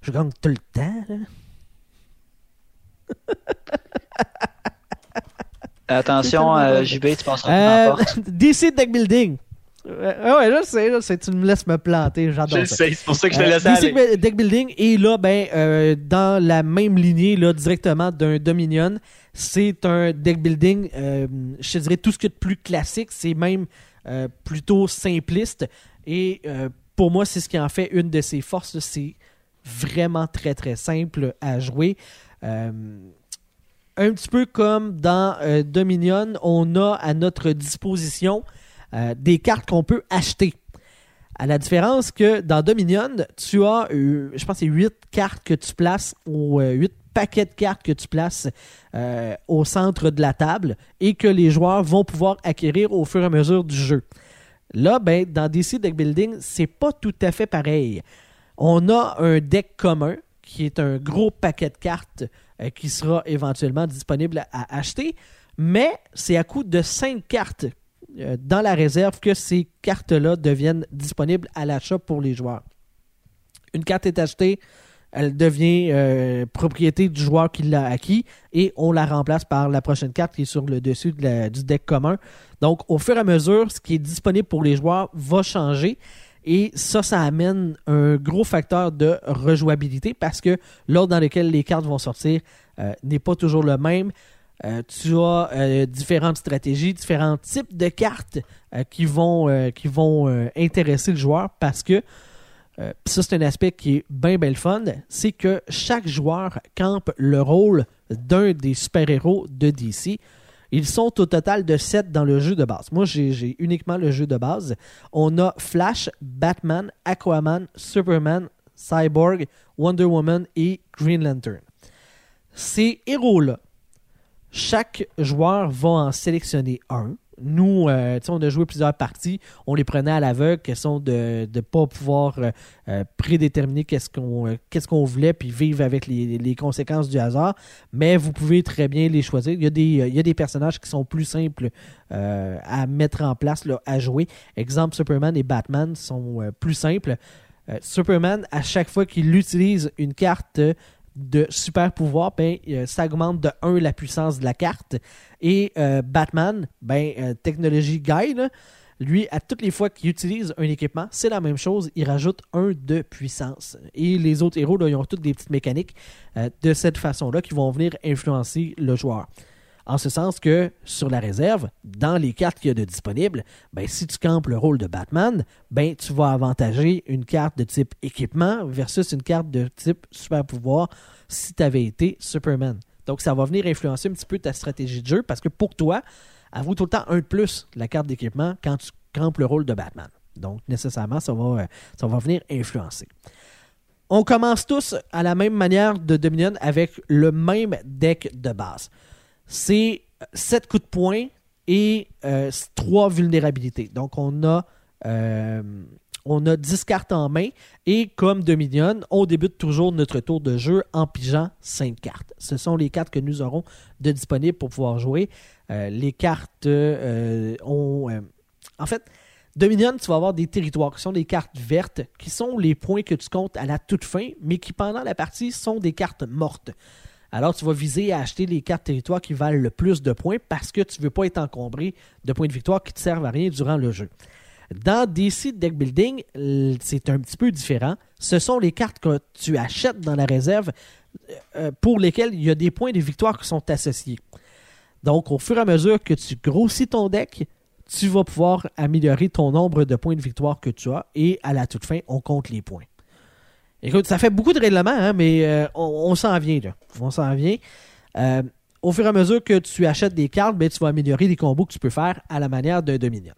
je gagne tout le temps, là. Attention, euh. JB, tu passeras Euh, plus en porte. (laughs) DC Deck Building. Euh, ouais, je sais, je sais, tu me laisses me planter, j'adore Je le ça. sais, c'est pour ça que je te Euh, laisse aller. Deck Building et là, ben, euh, dans la même lignée, là, directement d'un Dominion, c'est un deck building, euh, je te dirais tout ce qui est de plus classique, c'est même euh, plutôt simpliste. Et pour moi, c'est ce qui en fait une de ses forces. C'est vraiment très très simple à jouer. Un petit peu comme dans euh, Dominion, on a à notre disposition euh, des cartes qu'on peut acheter. À la différence que dans Dominion, tu as, euh, je pense, c'est 8 cartes que tu places, ou 8 paquets de cartes que tu places euh, au centre de la table et que les joueurs vont pouvoir acquérir au fur et à mesure du jeu. Là, ben, dans DC Deck Building, c'est pas tout à fait pareil. On a un deck commun qui est un gros paquet de cartes euh, qui sera éventuellement disponible à acheter, mais c'est à coût de 5 cartes euh, dans la réserve que ces cartes-là deviennent disponibles à l'achat pour les joueurs. Une carte est achetée, elle devient euh, propriété du joueur qui l'a acquis et on la remplace par la prochaine carte qui est sur le dessus du deck commun. Donc, au fur et à mesure, ce qui est disponible pour les joueurs va changer. Et ça, ça amène un gros facteur de rejouabilité parce que l'ordre dans lequel les cartes vont sortir euh, n'est pas toujours le même. Euh, tu as euh, différentes stratégies, différents types de cartes euh, qui vont, qui vont intéresser le joueur parce que ça, c'est un aspect qui est bien, bien fun. C'est que chaque joueur campe le rôle d'un des super-héros de DC. Ils sont au total de 7 dans le jeu de base. Moi, j'ai uniquement le jeu de base. On a Flash, Batman, Aquaman, Superman, Cyborg, Wonder Woman et Green Lantern. Ces héros-là, chaque joueur va en sélectionner un. Nous, euh, on a joué plusieurs parties. On les prenait à l'aveugle, question de ne pas pouvoir euh, euh, prédéterminer qu'est-ce qu'on euh, qu'est-ce qu'on voulait, puis vivre avec les, les conséquences du hasard. Mais vous pouvez très bien les choisir. Il y a des, il y a des personnages qui sont plus simples à mettre en place, là, à jouer. Exemple, Superman et Batman sont plus simples. Superman, à chaque fois qu'il utilise une carte de super pouvoir, ben, euh, ça augmente de 1 la puissance de la carte. Et euh, Batman, ben, euh, technologie guy, lui, à toutes les fois qu'il utilise un équipement, c'est la même chose, il rajoute 1 de puissance. Et les autres héros, là, ils ont toutes des petites mécaniques de cette façon-là qui vont venir influencer le joueur. En ce sens que sur la réserve, dans les cartes qu'il y a de disponibles, ben, si tu campes le rôle de Batman, ben, tu vas avantager une carte de type équipement versus une carte de type super pouvoir si tu avais été Superman. Donc ça va venir influencer un petit peu ta stratégie de jeu parce que pour toi, vaut tout le temps un de plus la carte d'équipement quand tu campes le rôle de Batman. Donc nécessairement, ça va, euh, ça va venir influencer. On commence tous à la même manière de Dominion avec le même deck de base. C'est 7 coups de poing et 3 vulnérabilités. Donc on a, euh, on a 10 cartes en main et comme Dominion, on débute toujours notre tour de jeu en pigeant 5 cartes. Ce sont les cartes que nous aurons de disponibles pour pouvoir jouer. Euh, les cartes euh, ont... euh, en fait, Dominion, tu vas avoir des territoires qui sont des cartes vertes, qui sont les points que tu comptes à la toute fin, mais qui pendant la partie sont des cartes mortes. Alors tu vas viser à acheter les cartes territoires qui valent le plus de points parce que tu ne veux pas être encombré de points de victoire qui ne te servent à rien durant le jeu. Dans DC Deck Building, c'est un petit peu différent. Ce sont les cartes que tu achètes dans la réserve euh, pour lesquelles il y a des points de victoire qui sont associés. Donc, au fur et à mesure que tu grossis ton deck, tu vas pouvoir améliorer ton nombre de points de victoire que tu as et à la toute fin, on compte les points. Écoute, ça fait beaucoup de règlements, hein, mais euh, on, s'en vient. On s'en vient. Euh, au fur et à mesure que tu achètes des cartes, ben, tu vas améliorer les combos que tu peux faire à la manière d'un Dominion.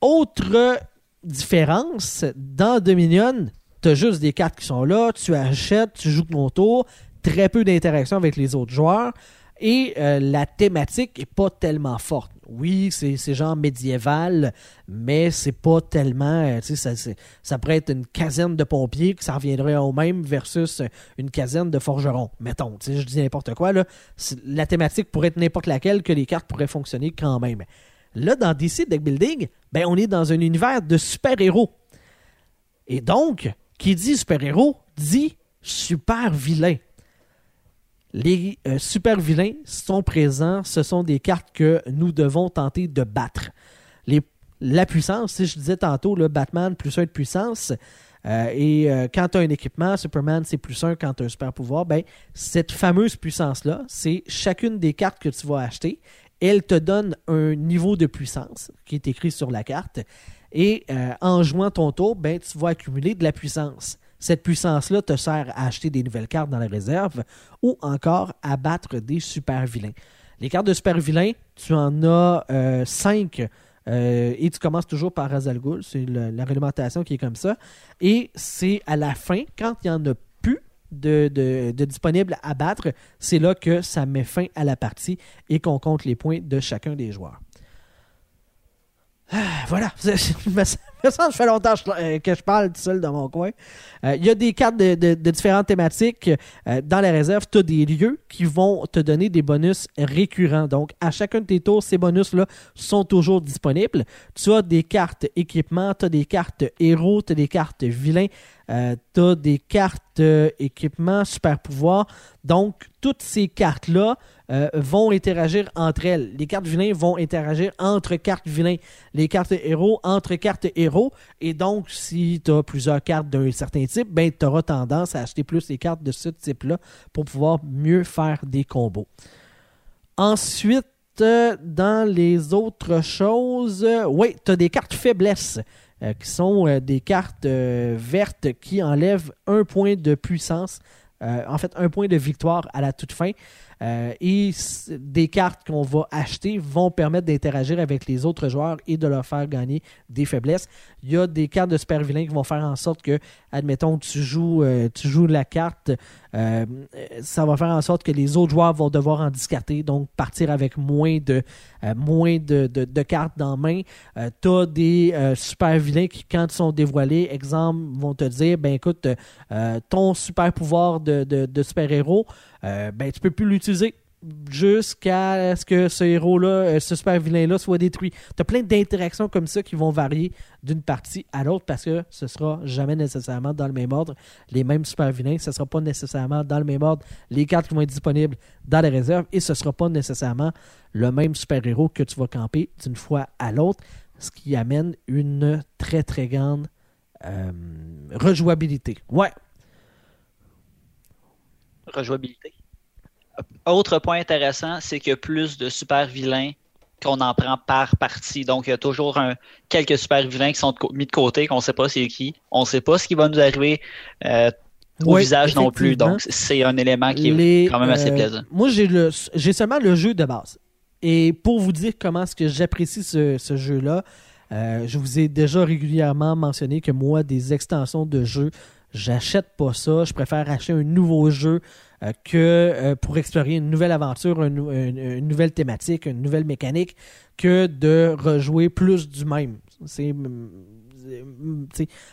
Autre différence, dans Dominion, tu as juste des cartes qui sont là, tu achètes, tu joues ton tour, très peu d'interaction avec les autres joueurs et euh, la thématique est pas tellement forte. Oui, c'est genre médiéval, mais c'est pas tellement. euh, ça, ça pourrait être une caserne de pompiers que ça reviendrait au même versus une caserne de forgerons. Mettons, je dis n'importe quoi. Là. La thématique pourrait être n'importe laquelle que les cartes pourraient fonctionner quand même. Là, dans DC Deck Building, ben, on est dans un univers de super-héros. Et donc, qui dit super-héros dit super vilain. Les euh, super vilains sont présents, ce sont des cartes que nous devons tenter de battre. Les, la puissance, si je disais tantôt, le Batman plus un de puissance, euh, et euh, quand tu as un équipement, Superman c'est plus un quand tu as un super pouvoir, ben, cette fameuse puissance-là, c'est chacune des cartes que tu vas acheter. Elle te donne un niveau de puissance qui est écrit sur la carte. Et en jouant ton tour, ben, tu vas accumuler de la puissance. Cette puissance-là te sert à acheter des nouvelles cartes dans la réserve ou encore à battre des super vilains. Les cartes de super vilains, tu en as 5 euh, euh, et tu commences toujours par Razal Ghul. C'est la réglementation qui est comme ça. Et c'est à la fin, quand il n'y en a plus de disponibles à battre, c'est là que ça met fin à la partie et qu'on compte les points de chacun des joueurs. Ah, voilà, (laughs) que fait longtemps que je parle tout seul dans mon coin. Euh, il y a des cartes de, différentes thématiques. Euh, dans la réserve, tu as des lieux qui vont te donner des bonus récurrents. Donc, à chacun de tes tours, ces bonus-là sont toujours disponibles. Tu as des cartes équipements, tu as des cartes héros, tu as des cartes vilains, euh, tu as des cartes équipements, super pouvoirs. Donc, toutes ces cartes-là euh, vont interagir entre elles. Les cartes vilains vont interagir entre cartes vilains. Les cartes héros entre cartes héros. Et donc, si tu as plusieurs cartes d'un certain type, ben, tu auras tendance à acheter plus les cartes de ce type-là pour pouvoir mieux faire des combos. Ensuite, euh, dans les autres choses, euh, oui, tu as des cartes faiblesses. Euh, qui sont des cartes vertes qui enlèvent un point de puissance, en fait un point de victoire à la toute fin. Et des cartes qu'on va acheter vont permettre d'interagir avec les autres joueurs et de leur faire gagner des faiblesses. Il y a des cartes de super vilains qui vont faire en sorte que, admettons, tu joues, tu joues la carte, ça va faire en sorte que les autres joueurs vont devoir en discarter, donc partir avec moins de, moins de, de, de, cartes dans main. tu as des super vilains qui, quand ils sont dévoilés, exemple, vont te dire ben écoute, euh, ton super pouvoir de, de, de super-héros, euh, ben tu peux plus l'utiliser jusqu'à ce que ce héros-là, ce super vilain-là soit détruit. Tu as plein d'interactions comme ça qui vont varier d'une partie à l'autre parce que ce sera jamais nécessairement dans le même ordre les mêmes super vilains. Ce ne sera pas nécessairement dans le même ordre les cartes qui vont être disponibles dans les réserves et ce ne sera pas nécessairement le même super-héros que tu vas camper d'une fois à l'autre ce qui amène une très très grande euh, rejouabilité. Ouais. Rejouabilité. Autre point intéressant, c'est qu'il y a plus de super vilains qu'on en prend par partie. Donc, il y a toujours un, quelques super vilains qui sont mis de côté, qu'on ne sait pas c'est qui. On ne sait pas ce qui va nous arriver euh, au Oui, visage non plus. Donc, c'est un élément qui Les, est quand même assez euh, plaisant. Moi, j'ai le j'ai seulement le jeu de base. Et pour vous dire comment est-ce que j'apprécie ce, ce jeu-là, euh, je vous ai déjà régulièrement mentionné que moi, des extensions de jeux, j'achète pas ça. Je préfère acheter un nouveau jeu euh, que euh, pour explorer une nouvelle aventure, une, nouvelle thématique, une nouvelle mécanique, que de rejouer plus du même. C'est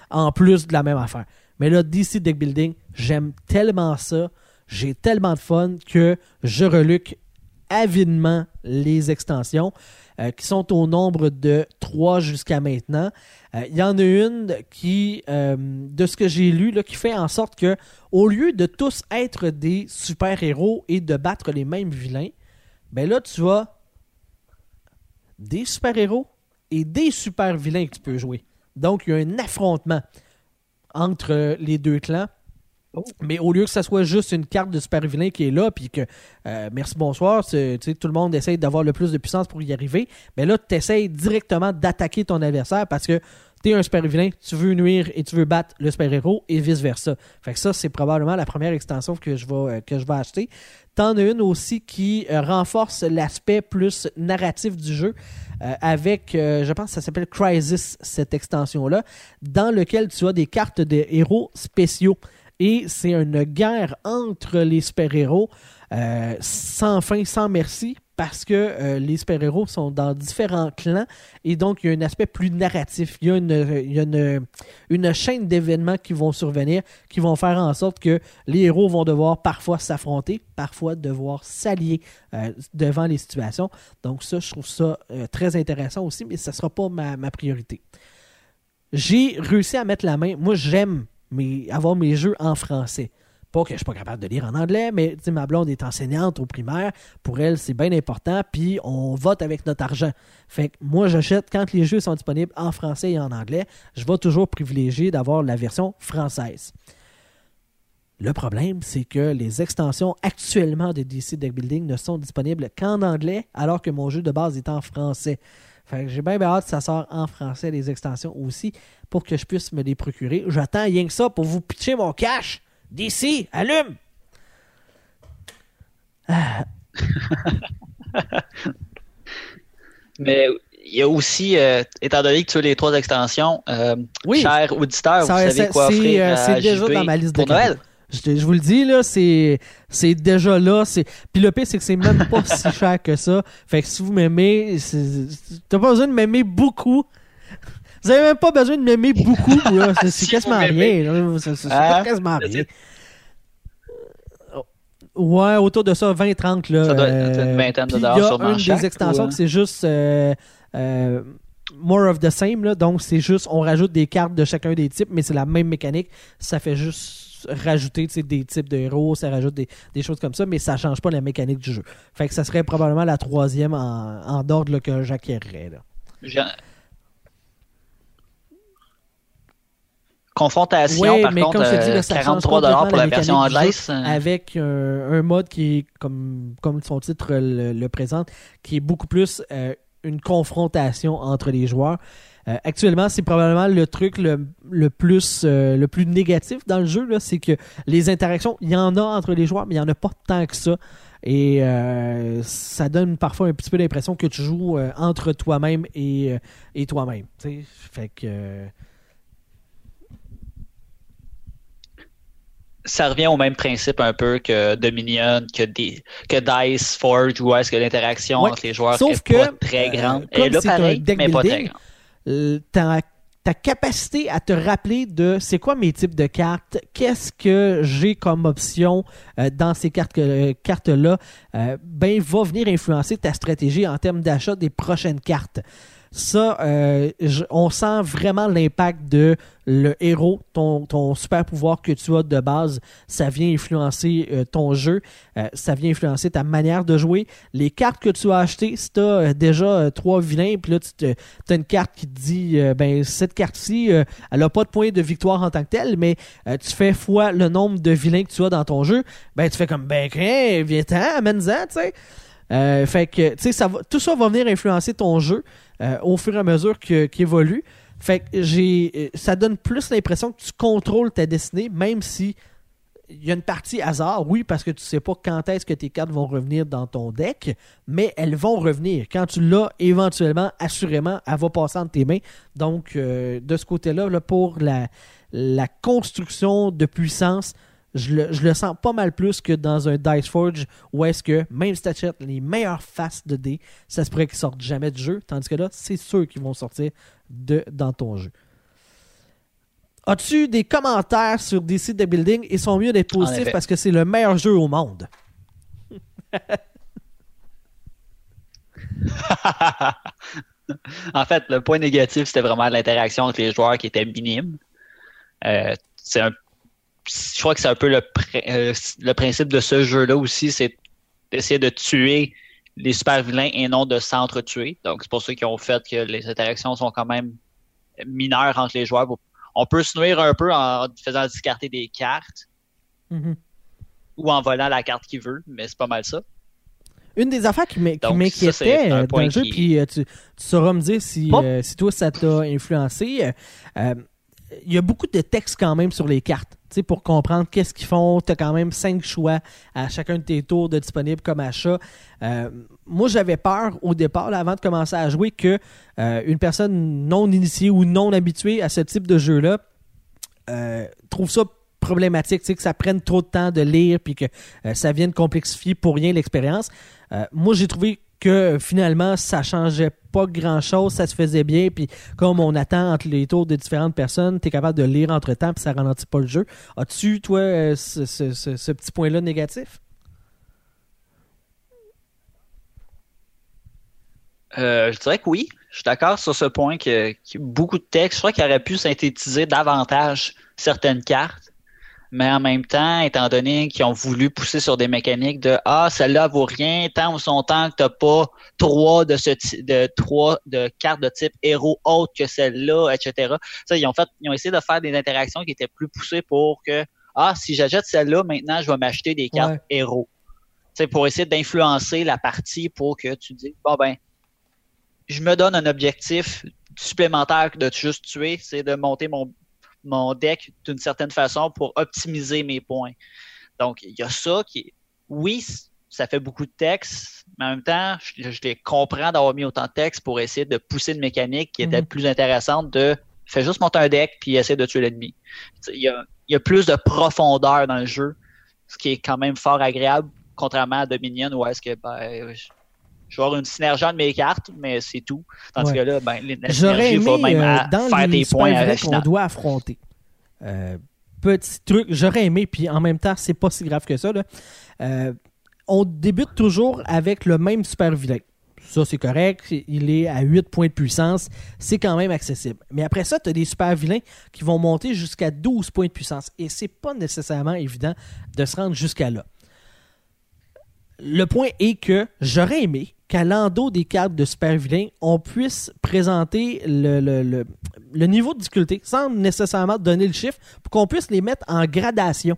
en plus de la même affaire. Mais là, DC Deck Building, j'aime tellement ça, j'ai tellement de fun que je reluque avidement les extensions euh, qui sont au nombre de trois jusqu'à maintenant. Euh, Il y en a une qui, euh, de ce que j'ai lu, qui fait en sorte que au lieu de tous être des super-héros et de battre les mêmes vilains, ben là, tu as des super-héros et des super-vilains que tu peux jouer. Donc, il y a un affrontement entre euh, les deux clans. Oh. Mais au lieu que ça soit juste une carte de super vilain qui est là, puis que euh, merci, bonsoir, tu tout le monde essaye d'avoir le plus de puissance pour y arriver, mais là, tu essayes directement d'attaquer ton adversaire parce que T'es un super vilain, tu veux nuire et tu veux battre le super héros et vice versa. Fait que ça, c'est probablement la première extension que je vais, euh, que je acheter. T'en as une aussi qui euh, renforce l'aspect plus narratif du jeu euh, avec, je pense que ça s'appelle Crisis, cette extension-là, dans lequel tu as des cartes de héros spéciaux. Et c'est une guerre entre les super-héros sans fin, sans merci, parce que euh, les super-héros sont dans différents clans et donc il y a un aspect plus narratif. Il y a une, il y a une, une chaîne d'événements qui vont survenir, qui vont faire en sorte que les héros vont devoir parfois s'affronter, parfois devoir s'allier euh, devant les situations. Donc ça, je trouve ça euh, très intéressant aussi, mais ça ne sera pas ma priorité. J'ai réussi à mettre la main. Moi, j'aime avoir mes jeux en français. Pas que je suis pas capable de lire en anglais, mais ma blonde est enseignante au primaire. Pour elle, c'est bien important. Puis on vote avec notre argent. Fait moi, j'achète quand les jeux sont disponibles en français et en anglais. Je vais toujours privilégier d'avoir la version française. Le problème, c'est que les extensions actuellement de DC Deck Building ne sont disponibles qu'en anglais, alors que mon jeu de base est en français. Fait que j'ai bien hâte que ça sort en français, les extensions aussi, pour que je puisse me les procurer. J'attends rien que ça pour vous pitcher mon cash. DC, allume! (laughs) Mais il y a aussi, euh, étant donné que tu as les trois extensions, euh, Oui. cher auditeur, vous savez quoi offrir euh, à c'est déjà JB dans ma liste de pour Noël. Je, vous le dis, là, c'est, c'est déjà là. C'est... Puis le pire, c'est que c'est même pas (laughs) si cher que ça. Fait que si vous m'aimez, t'as pas besoin de m'aimer beaucoup. Vous avez même pas besoin de m'aimer beaucoup. Là. (laughs) C'est, c'est Si quasiment rien. C'est, Hein? quasiment rien. Ouais, autour de ça, 20-30. Là, Ça doit être une vingtaine de dollars Il y a sûrement une des extensions ou, euh? que c'est juste euh, euh, more of the same. Là, donc, c'est juste, on rajoute des cartes de chacun des types, mais c'est la même mécanique. Ça fait juste rajouter des types de héros, ça rajoute des, des choses comme ça, mais ça change pas la mécanique du jeu. Fait que ça serait probablement la troisième en, en d'ordre que. J'ai- Confrontation, Ouais, par mais contre, comme je te dis, euh, là, ça change 43 complètement pour la, la version mécanique du anglaise. euh, avec un, un mode qui est, comme, comme son titre le, le présente, qui est beaucoup plus euh, une confrontation entre les joueurs. Euh, actuellement, c'est probablement le truc le, le plus, euh, le plus négatif dans le jeu, là, c'est que les interactions, il y en a entre les joueurs, mais il n'y en a pas tant que ça. Et euh, ça donne parfois un petit peu l'impression que tu joues euh, entre toi-même et, euh, et toi-même. Fait que. euh, ça revient au même principe un peu que Dominion, que, des, que Dice, Forge, où est-ce que l'interaction Ouais. entre les joueurs Sauf est que, pas très euh, grande. Est comme là c'est un pareil, mais pas très building, grande. Euh, ta, capacité à te rappeler de c'est quoi mes types de cartes, qu'est-ce que j'ai comme option euh, dans ces euh, cartes-là, ben va venir influencer ta stratégie en termes d'achat des prochaines cartes. Ça, euh, on sent vraiment l'impact de le héros, ton, ton super pouvoir que tu as de base. Ça vient influencer euh, ton jeu, euh, ça vient influencer ta manière de jouer. Les cartes que tu as achetées, si tu as déjà trois vilains, puis là, tu as une carte qui te dit ben cette carte-ci, elle n'a pas de point de victoire en tant que telle, mais tu fais fois le nombre de vilains que tu as dans ton jeu, ben tu fais comme ben viens-t'en, amène-en, tu sais. Euh, fait que, tu sais, tout ça va venir influencer ton jeu euh, au fur et à mesure qu'il évolue. Fait que j'ai, euh, ça donne plus l'impression que tu contrôles ta destinée, même si il y a une partie hasard, oui, parce que tu sais pas quand est-ce que tes cartes vont revenir dans ton deck, mais elles vont revenir. Quand tu l'as, éventuellement, assurément, elle va passer entre tes mains. Donc, de ce côté-là, là, pour la construction de puissance, je le, je le sens pas mal plus que dans un Dice Forge où est-ce que, même si tu les meilleures faces de dés, ça se pourrait qu'ils sortent jamais du jeu, tandis que là, c'est sûr qu'ils vont sortir de, dans ton jeu. As-tu des commentaires sur DC The Building? Ils sont mieux d'être positifs parce que c'est le meilleur jeu au monde. (laughs) en fait, le point négatif, c'était vraiment l'interaction entre les joueurs qui était minime. Euh, c'est un, je crois que c'est un peu le, euh, le principe de ce jeu-là aussi, c'est d'essayer de tuer les super vilains et non de s'entretuer. Donc, c'est pour ça qu'ils ont fait que les interactions sont quand même mineures entre les joueurs. On peut se nuire un peu en faisant discarter des cartes Mhm. ou en volant la carte qu'il veut, mais c'est pas mal ça. Une des affaires qui m'inquiétait euh, dans le jeu, qui- puis euh, tu, tu sauras me dire si, Bon. euh, si toi ça t'a influencé. euh, il y a beaucoup de texte quand même sur les cartes. Pour comprendre qu'est-ce qu'ils font, tu as quand même cinq choix à chacun de tes tours de disponibles comme achat. Euh, moi, j'avais peur au départ, avant de commencer à jouer, que euh, une personne non initiée ou non habituée à ce type de jeu-là euh, trouve ça problématique, que ça prenne trop de temps de lire puis que ça vienne complexifier pour rien l'expérience. Moi, j'ai trouvé que finalement, ça changeait pas grand-chose, ça se faisait bien, puis comme on attend entre les tours de différentes personnes, tu es capable de lire entre-temps, puis ça ralentit pas le jeu. As-tu, toi, euh, ce petit point-là négatif? Euh, je dirais que oui. Je suis d'accord sur ce point que, que beaucoup de textes, je crois qu'il aurait pu synthétiser davantage certaines cartes. Mais en même temps, étant donné qu'ils ont voulu pousser sur des mécaniques de Ah, celle-là vaut rien, tant ou son temps que t'as pas trois de ce de trois de cartes de type héros autres que celle-là, etc. Ça, ils ont fait, ils ont essayé de faire des interactions qui étaient plus poussées pour que Ah, si j'achète celle-là, maintenant je vais m'acheter des cartes Ouais. héros. Sais, pour essayer d'influencer la partie pour que tu dis Bon ben, je me donne un objectif supplémentaire que de juste tuer, c'est de monter mon, mon deck d'une certaine façon pour optimiser mes points. Donc, il y a ça qui est, oui, ça fait beaucoup de texte, mais en même temps, je, je les comprends d'avoir mis autant de texte pour essayer de pousser une mécanique qui était Mhm. plus intéressante de fais juste monter un deck puis essaie de tuer l'ennemi. Il y a, il y a plus de profondeur dans le jeu, ce qui est quand même fort agréable, contrairement à Dominion où est-ce que ben, je, vais avoir une synergie de mes cartes, mais c'est tout. Tandis Ouais. que là, ben, la J'aurais synergie va aimé, même euh, à dans faire des points à la doit affronter, euh, petit truc, j'aurais aimé, puis en même temps, c'est pas si grave que ça. là. Euh, on débute toujours avec le même super vilain. Ça, c'est correct. Il est à 8 points de puissance. C'est quand même accessible. Mais après ça, tu as des super vilains qui vont monter jusqu'à 12 points de puissance. Et c'est pas nécessairement évident de se rendre jusqu'à là. Le point est que j'aurais aimé qu'à l'endos des cartes de super vilains, on puisse présenter le, niveau de difficulté sans nécessairement donner le chiffre pour qu'on puisse les mettre en gradation.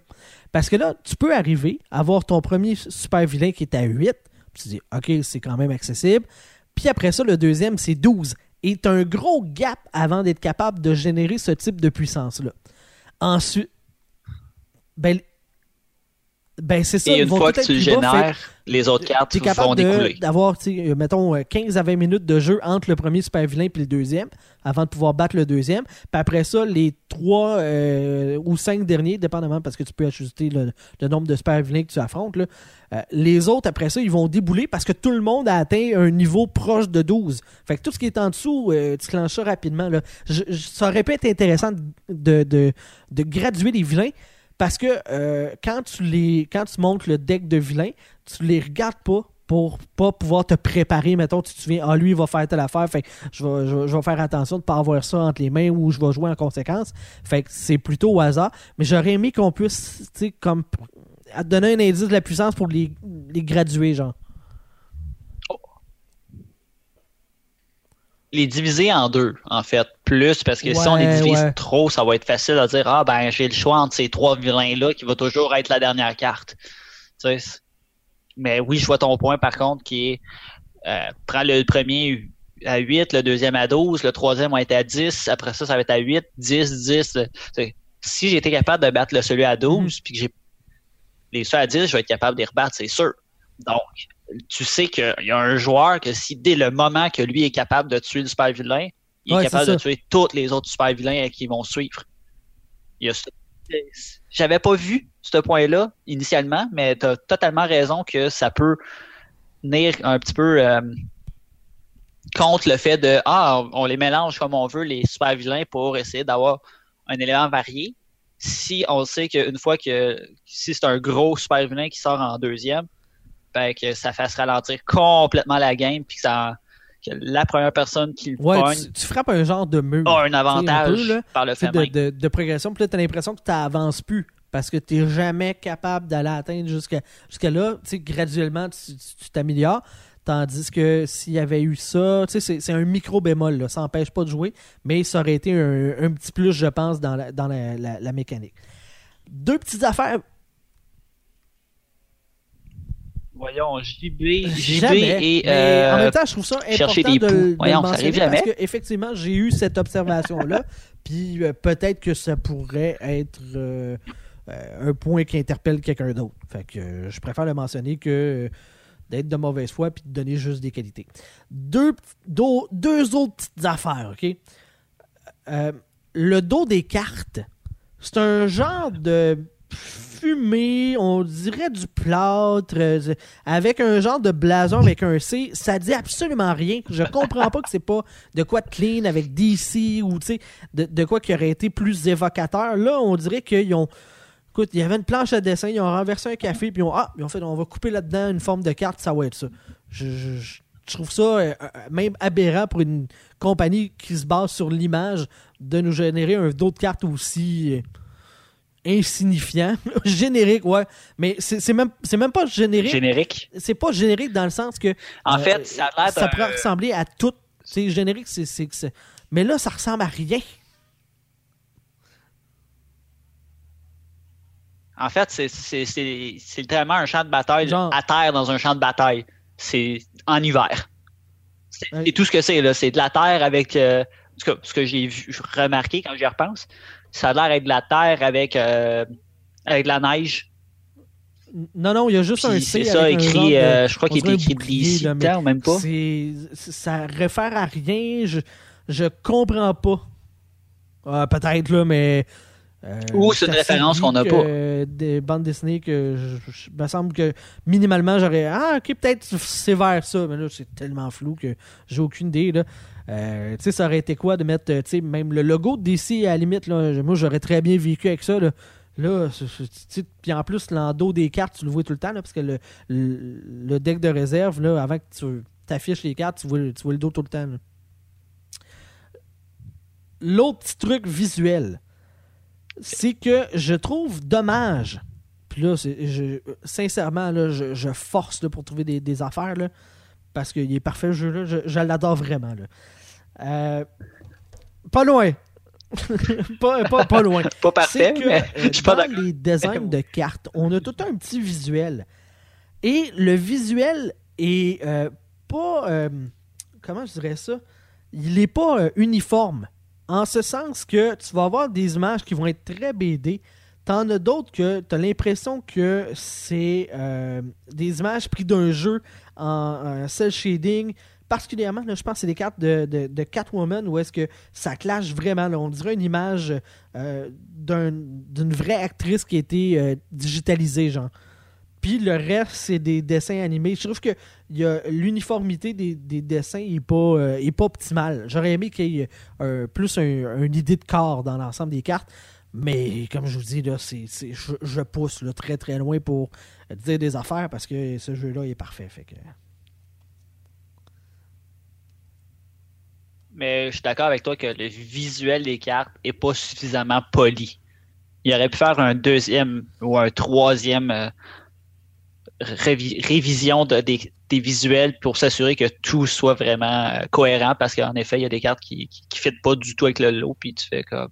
Parce que là, tu peux arriver à avoir ton premier super vilain qui est à 8, puis tu dis, OK, c'est quand même accessible. Puis après ça, le deuxième, c'est 12. Et tu as un gros gap avant d'être capable de générer ce type de puissance-là. Ensuite, ben, ben c'est ça. Et une fois que tu le génères, les autres cartes es vont de- découler. d'avoir, euh, mettons, euh, 15 à 20 minutes de jeu entre le premier super vilain et le deuxième, avant de pouvoir battre le deuxième. Puis après ça, les trois euh, ou cinq derniers, dépendamment, parce que tu peux ajuster le, le nombre de super vilains que tu affrontes, là, euh, les autres, après ça, ils vont débouler parce que tout le monde a atteint un niveau proche de 12. Fait que tout ce qui est en dessous, euh, tu clenches ça rapidement. Là. Je- je- ça aurait pu être intéressant de, de, de graduer les vilains. Parce que euh, quand tu les quand tu montes le deck de vilains, tu les regardes pas pour pas pouvoir te préparer. Mettons, tu te souviens, ah lui, il va faire telle affaire, fait je vais, je, vais- faire attention de pas avoir ça entre les mains ou je vais jouer en conséquence. Fait que c'est plutôt au hasard. Mais j'aurais aimé qu'on puisse, tu sais, comme à donner un indice de la puissance pour les, les graduer, genre. Les diviser en deux, en fait, plus, parce que si on les divise ouais. trop, ça va être facile à dire, ah ben j'ai le choix entre ces trois vilains-là qui va toujours être la dernière carte. Tu sais, mais oui, je vois ton point par contre qui est, euh, prends le premier à 8, le deuxième à 12, le troisième va être à 10, après ça, ça va être à 8, 10, 10. Tu sais, Si j'étais capable de battre le celui à 12, puis que j'ai les ceux à 10, je vais être capable de les rebattre, c'est sûr. Donc, tu sais qu'il y a un joueur que si dès le moment que lui est capable de tuer le super vilain, il est capable de tuer tous les autres super vilains qui vont suivre. J'avais pas vu ce point-là initialement, mais tu as totalement raison que ça peut venir un petit peu euh, contre le fait de Ah, on les mélange comme on veut, les super vilains, pour essayer d'avoir un élément varié. Si on sait qu'une fois que si c'est un gros super vilain qui sort en deuxième, ben que ça fasse ralentir complètement la game, puis que, ça, que la première personne qui le Ouais, pogne tu, tu frappes un genre de mur. a un avantage peu, là, par le fait de, même. de, de progression. Puis là, tu as l'impression que tu n'avances plus parce que tu n'es jamais capable d'aller atteindre jusqu'à jusqu'à là. Graduellement, tu t'améliores. Tandis que s'il y avait eu ça, tu sais, c'est- c'est un micro bémol, là, ça n'empêche pas de jouer, mais ça aurait été un, un petit plus, je pense, dans la, dans la, la- la mécanique. Deux petites affaires. Voyons, JB, JB et. Mais euh, en même temps, je trouve ça important chercher des de, Voyons, ça arrive jamais. parce que effectivement, j'ai eu cette observation-là. (laughs) puis euh, peut-être que ça pourrait être euh, un point qui interpelle quelqu'un d'autre. Fait que je préfère le mentionner que d'être de mauvaise foi puis de donner juste des qualités. Deux, d'au- deux autres petites affaires, OK? Le dos des cartes, c'est un genre de fumée, on dirait du plâtre, euh, avec un genre de blason avec un C. Ça dit absolument rien. Je comprends pas que c'est pas de quoi de clean avec DC ou de, de quoi qui aurait été plus évocateur. Là, on dirait qu'ils ont. Écoute, il y avait une planche à dessin, ils ont renversé un café, puis ils ont, ah, ils fait, on va couper là-dedans une forme de carte, ça va être ça. Je, trouve ça euh, euh, même aberrant pour une compagnie qui se base sur l'image de nous générer un dos de carte aussi insignifiant. (laughs) générique, ouais. Mais c'est même, c'est même pas générique. générique? c'est pas générique dans le sens que. En euh, fait, ça a Ça pourrait ressembler à tout. C'est générique, c'est. Mais là, ça ressemble à rien. En fait, c'est- littéralement un champ de bataille Genre. à terre dans un champ de bataille. C'est en hiver. C'est Ouais. tout ce que c'est, là. C'est de la terre avec. euh, en tout cas, ce que j'ai vu- remarqué quand j'y repense, ça a l'air d'être de la terre avec, euh, avec de la neige. Non, non, il y a juste un C. c'est ça, un écrit. de- euh, je crois qu'il est écrit ici même pas. Ça réfère à rien. Je, je comprends pas. Ah, Peut-être, là, mais. euh, Ou c'est une référence qu'on n'a pas. euh, des bandes dessinées que je, je- me semble que minimalement j'aurais. Ah, ok, peut-être c'est vers ça, mais là c'est tellement flou que j'ai aucune idée. Là. Euh, tu sais, ça aurait été quoi de mettre, euh, tu sais, même le logo de DC à la limite, là, moi j'aurais très bien vécu avec ça. Là. Là, puis en plus, l'endos des cartes, tu le vois tout le temps, là, parce que le, le, deck de réserve, là, avant que tu t'affiches les cartes, tu vois, tu vois le dos tout le temps. L'autre petit truc visuel, c'est que je trouve dommage. Puis là, je- sincèrement, là, je, force là, pour trouver des, des affaires, là, parce qu'il est parfait, le jeu-là. Je, je l'adore vraiment. Là. Euh, pas loin. (laughs) pas, pas, pas loin. (laughs) Pas parfait, que, mais euh, je pas dans d'accord. les designs de (laughs) cartes, on a tout un petit visuel. Et le visuel est euh, pas. comment je dirais ça? Il est pas uniforme. En ce sens que tu vas avoir des images qui vont être très BD. T'en as d'autres que tu as l'impression que c'est euh, des images prises d'un jeu en, en cel shading. Particulièrement, là, je pense que c'est des cartes de, de, Catwoman où est-ce que ça clash vraiment. On dirait une image euh, d'un- d'une vraie actrice qui a été euh, digitalisée, genre. Puis le reste, c'est des dessins animés. Je trouve que l'uniformité des, des dessins n'est pas, euh, pas optimale. J'aurais aimé qu'il y ait plus un- une idée de corps dans l'ensemble des cartes. Mais comme je vous dis, là, je pousse là, très très loin pour dire des affaires parce que ce jeu-là est parfait. Fait que... Mais je suis d'accord avec toi que le visuel des cartes est pas suffisamment poli. Il aurait pu faire un deuxième ou un troisième euh, révi- révision de- des, visuels pour s'assurer que tout soit vraiment euh, cohérent parce qu'en effet, il y a des cartes qui qui fitent pas du tout avec le lot puis tu fais comme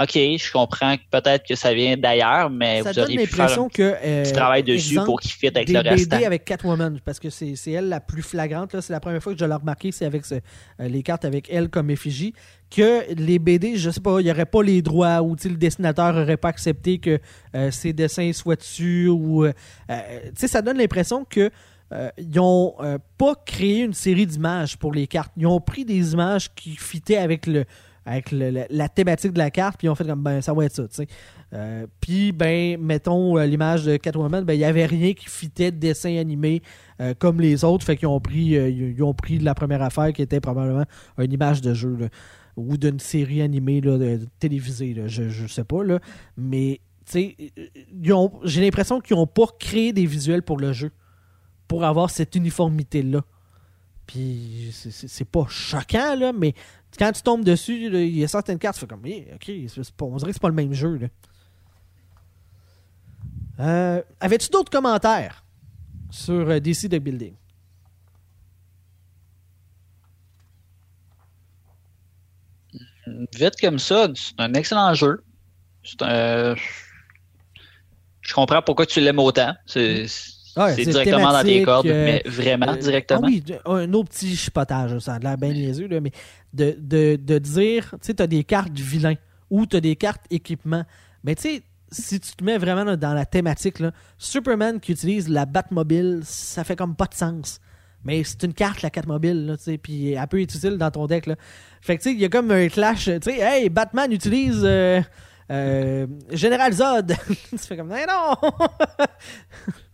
OK, je comprends que peut-être que ça vient d'ailleurs, mais ça vous donne auriez pu faire un l'impression que. euh, petit travail dessus exemple, pour qu'il fitte avec des le restant. BD avec Catwoman parce que c'est elle la plus flagrante là. c'est la première fois que je l'ai remarqué c'est avec ce- euh, les cartes avec elle comme effigie que les BD je sais pas il y aurait pas les droits ou le dessinateur aurait pas accepté que euh, ces dessins soient dessus ou euh, euh, tu sais ça donne l'impression que euh, ils ont euh, pas créé une série d'images pour les cartes ils ont pris des images qui fitaient avec le avec la, thématique de la carte puis ils ont fait comme ben ça va être ça tu sais euh, puis, ben, mettons euh, l'image de Catwoman, ben, il n'y avait rien qui fitait de dessin animé euh, comme les autres. Fait qu'ils ont pris ils ont pris la première affaire qui était probablement une image de jeu là, ou d'une série animée là, de, télévisée. là. Je, je sais pas, là. Mais, tu sais, ont- j'ai l'impression qu'ils n'ont pas créé des visuels pour le jeu pour avoir cette uniformité-là. Puis, c'est- c'est c'est pas choquant, là, mais quand tu tombes dessus, il y a certaines cartes, tu fais comme, Eh, ok, c'est pas- on dirait que c'est pas le même jeu, là. Euh, Avais-tu d'autres commentaires sur euh, DC Deck Building? Vite comme ça, c'est un excellent jeu. C'est un- Je comprends pourquoi tu l'aimes autant. C'est Ouais, directement dans tes cordes, euh, mais vraiment euh, directement. Ah oui, un autre petit chipotage, ça a l'air bien niaiseux, là, mais de, de, de dire, tu sais, t'as des cartes vilains ou t'as des cartes équipement. Mais tu sais, si tu te mets vraiment dans la thématique, là, Superman qui utilise la Batmobile, ça fait comme pas de sens. Mais c'est une carte, la tu sais, puis elle peut être utile dans ton deck, là. Fait que tu sais, il y a comme un clash, tu sais, hey, Batman utilise euh, euh, Général Zod. (laughs) tu fais comme, non! (laughs)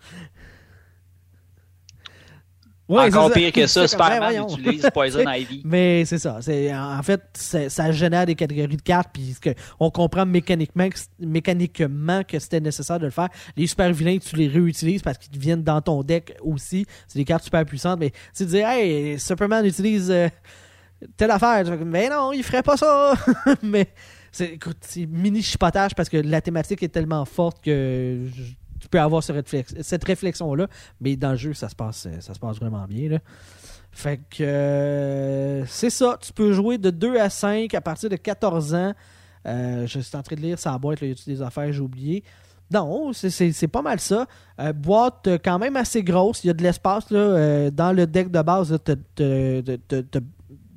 Ouais, Encore pire que ça, (laughs) Ben, Superman voyons. utilise Poison (laughs) Ivy. Mais c'est ça. C'est, en fait, ça génère des catégories de cartes, puis on comprend mécaniquement que, c- mécaniquement que c'était nécessaire de le faire. Les super vilains, tu les réutilises parce qu'ils viennent dans ton deck aussi. C'est des cartes super puissantes, mais tu te dis, hey, Superman utilise euh, telle affaire. Mais non, il ferait pas ça. (laughs) mais c'est, écoute, c'est mini chipotage parce que la thématique est tellement forte que je- tu peux avoir cette réflexion-là. Mais dans le jeu, ça se passe, ça se passe vraiment bien. Fait que euh, c'est ça. Tu peux jouer de 2 à 5 à partir de 14 ans. Euh, je suis en train de lire sa boîte. Là, y a des affaires? J'ai oublié. Non, c'est- pas mal ça. Euh, boîte euh, quand même assez grosse. Il y a de l'espace euh, dans le deck de base.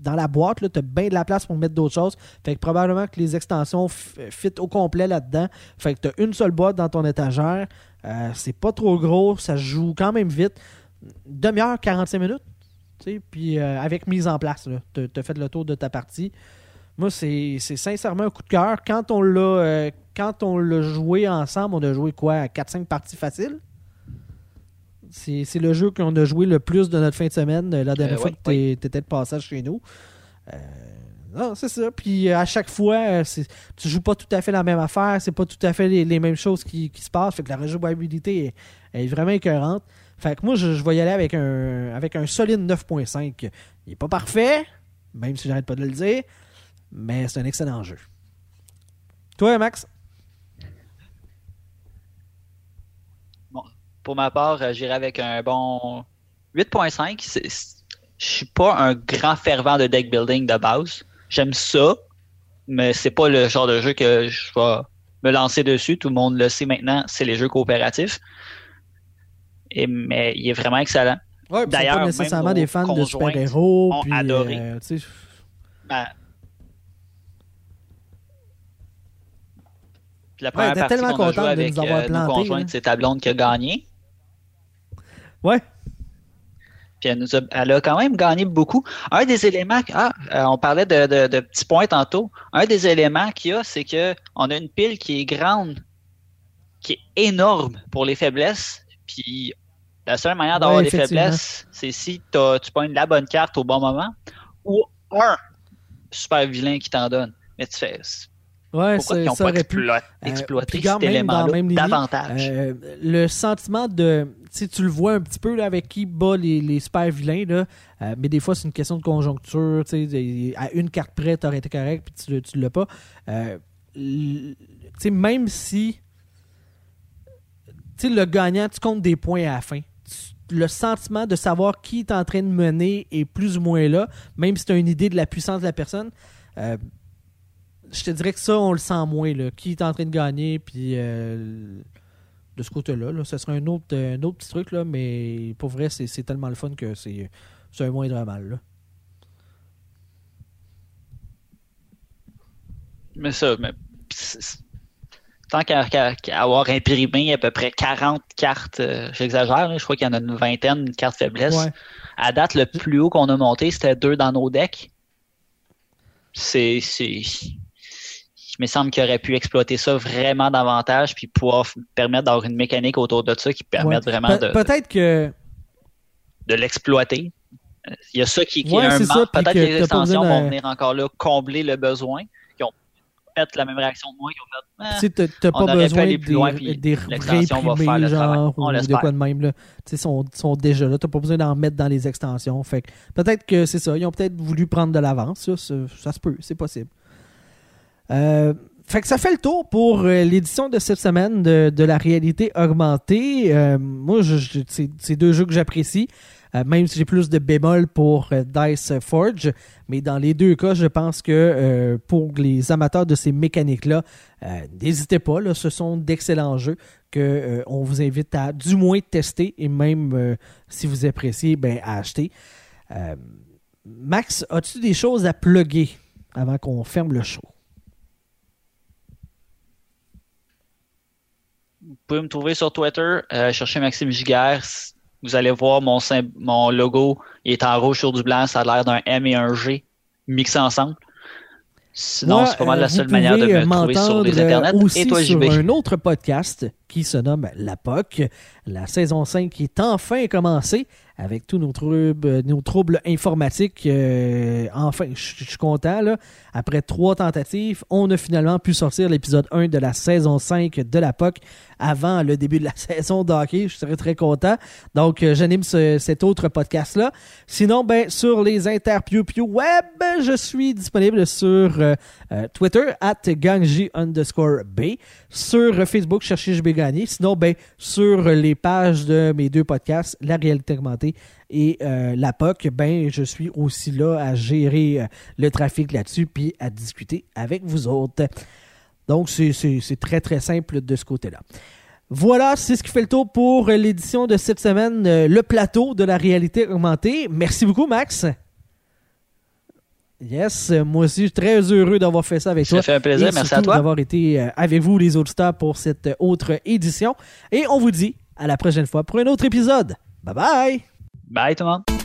Dans la boîte, tu as bien de la place pour mettre d'autres choses. Fait que probablement que les extensions fit au complet là-dedans. Fait que tu as une seule boîte dans ton étagère. Euh, c'est pas trop gros. Ça joue quand même vite. Demi-heure, 45 minutes. Puis euh, avec mise en place, tu as fait le tour de ta partie. Moi, c'est sincèrement un coup de cœur. Quand on l'a euh, joué ensemble, on a joué quoi à 4-5 parties faciles? C'est le jeu qu'on a joué le plus de notre fin de semaine, la dernière Euh, fois ouais, que tu étais de passage chez nous. Euh, non, c'est ça. Puis euh, à chaque fois, tu joues pas tout à fait la même affaire, c'est pas tout à fait les, les mêmes choses qui, qui se passent. Fait que la rejouabilité est, est vraiment écœurante. Fait que moi, je, je vais y aller avec un, avec un solide 9.5. Il est pas parfait, même si j'arrête pas de le dire, mais c'est un excellent jeu. Toi, Max? Pour ma part, euh, j'irai avec un bon 8.5. C'est- c'est- Je suis pas un grand fervent de deck building de base. J'aime ça, mais c'est pas le genre de jeu que je vais me lancer dessus. Tout le monde le sait maintenant, c'est les jeux coopératifs. Et, mais il est vraiment excellent. Ouais, D'ailleurs, pas nécessairement des fans de super-héros. ont puis, adoré. euh, Ben, la Ouais, première t'es partie tellement qu'on a joué contente de avec avoir euh, nos conjointes, là. c'est ta blonde qui a gagné. Ouais. Puis elle, nous a, elle a quand même gagné beaucoup. Un des éléments, ah, euh, on parlait de, de- de petits points tantôt. Un des éléments qu'il y a, c'est que on a une pile qui est grande, qui est énorme pour les faiblesses. Puis la seule manière d'avoir Ouais, des faiblesses, c'est si tu pognes la bonne carte au bon moment ou un super vilain qui t'en donne. Mais tu fais Ouais, pourquoi ça, ils n'ont pas aurait pu. explo- Euh, exploité quand cet élément-là davantage? Euh, le sentiment de. Tu le vois un petit peu là, avec qui bat les, les super vilains, là, euh, mais des fois, c'est une question de conjoncture. tu sais, À une carte près, tu aurais été correct, puis tu, tu l'as pas. Euh, l- tu sais, même si. Tu sais, le gagnant, tu comptes des points à la fin. Le sentiment de savoir qui est en train de mener est plus ou moins là, même si tu as une idée de la puissance de la personne. Euh, je te dirais que ça, on le sent moins. Là. Qui est en train de gagner, puis euh, de ce côté-là, là, ce serait un autre, euh, un autre petit truc, là, mais pour vrai, c'est, tellement le fun que c'est, c'est un moindre mal. Là. Mais ça, mais tant qu'à avoir imprimé à peu près 40 cartes, euh, j'exagère, je crois qu'il y en a une vingtaine de cartes faiblesse. Ouais. À date, le plus haut qu'on a monté, c'était deux dans nos decks. C'est. Me semble qu'il aurait pu exploiter ça vraiment davantage puis pouvoir permettre d'avoir une mécanique autour de ça qui permette Ouais. vraiment de, Peut-être que. de l'exploiter. Il y a ça qui, qui Ouais, est un manque. Peut-être que les extensions vont de- venir encore là combler le besoin. Qui ont fait la même réaction que moi, qui ont fait. Ah, Tu on pas besoin aller plus loin, des, puis des l'extension va faire réimprimer, le travail. genre, On ou de quoi de même. Là. Tu sais, sont, sont déjà là. T'as pas besoin d'en mettre dans les extensions. Fait peut-être que c'est ça. Ils ont peut-être voulu prendre de l'avance. Ça, ça, ça se peut. C'est possible. Euh, fait que ça fait le tour pour euh, l'édition de cette semaine de, la réalité augmentée. Euh, moi, c'est, deux jeux que j'apprécie. même si j'ai plus de bémol pour Dice Forge. Mais dans les deux cas, je pense que pour les amateurs de ces mécaniques-là, n'hésitez pas, ce sont d'excellents jeux que on vous invite à du moins tester et même si vous appréciez, ben, à acheter. Max, as-tu des choses à plugger avant qu'on ferme le show? Vous pouvez me trouver sur Twitter, euh, cherchez Maxime Giguère. Vous allez voir mon, mon logo, il est en rouge sur du blanc, ça a l'air d'un M et un G mixés ensemble. Sinon, c'est pas mal la euh, seule manière de me trouver sur les internets. Aussi et toi, sur un autre podcast qui se nomme La POC. La saison 5 qui est enfin commencée avec tous nos troubles, informatiques. Euh, enfin, je suis content. Là. Après trois tentatives, on a finalement pu sortir l'épisode 1 de la saison 5 de la POC avant le début de la (laughs) saison d'hockey. Je serais très content. Donc, euh, j'anime cet autre podcast-là. Sinon, ben, sur les interviews web, je suis disponible sur euh, Twitter, at gangji underscore B. Sur Facebook, cherchez JB Sinon, ben, sur les pages de mes deux podcasts, La réalité augmentée et euh, la POC, ben, je suis aussi là à gérer euh, le trafic là-dessus puis à discuter avec vous autres. Donc, c'est très, très simple de ce côté-là. Voilà, c'est ce qui fait le tour pour l'édition de cette semaine, euh, le plateau de la réalité augmentée. Merci beaucoup, Max. Yes, moi aussi, je suis très heureux d'avoir fait ça avec toi. Ça fait un plaisir, merci à toi. d'avoir été avec vous, les auditeurs, pour cette autre édition. Et on vous dit à la prochaine fois pour un autre épisode. Bye bye! Bye tout le monde!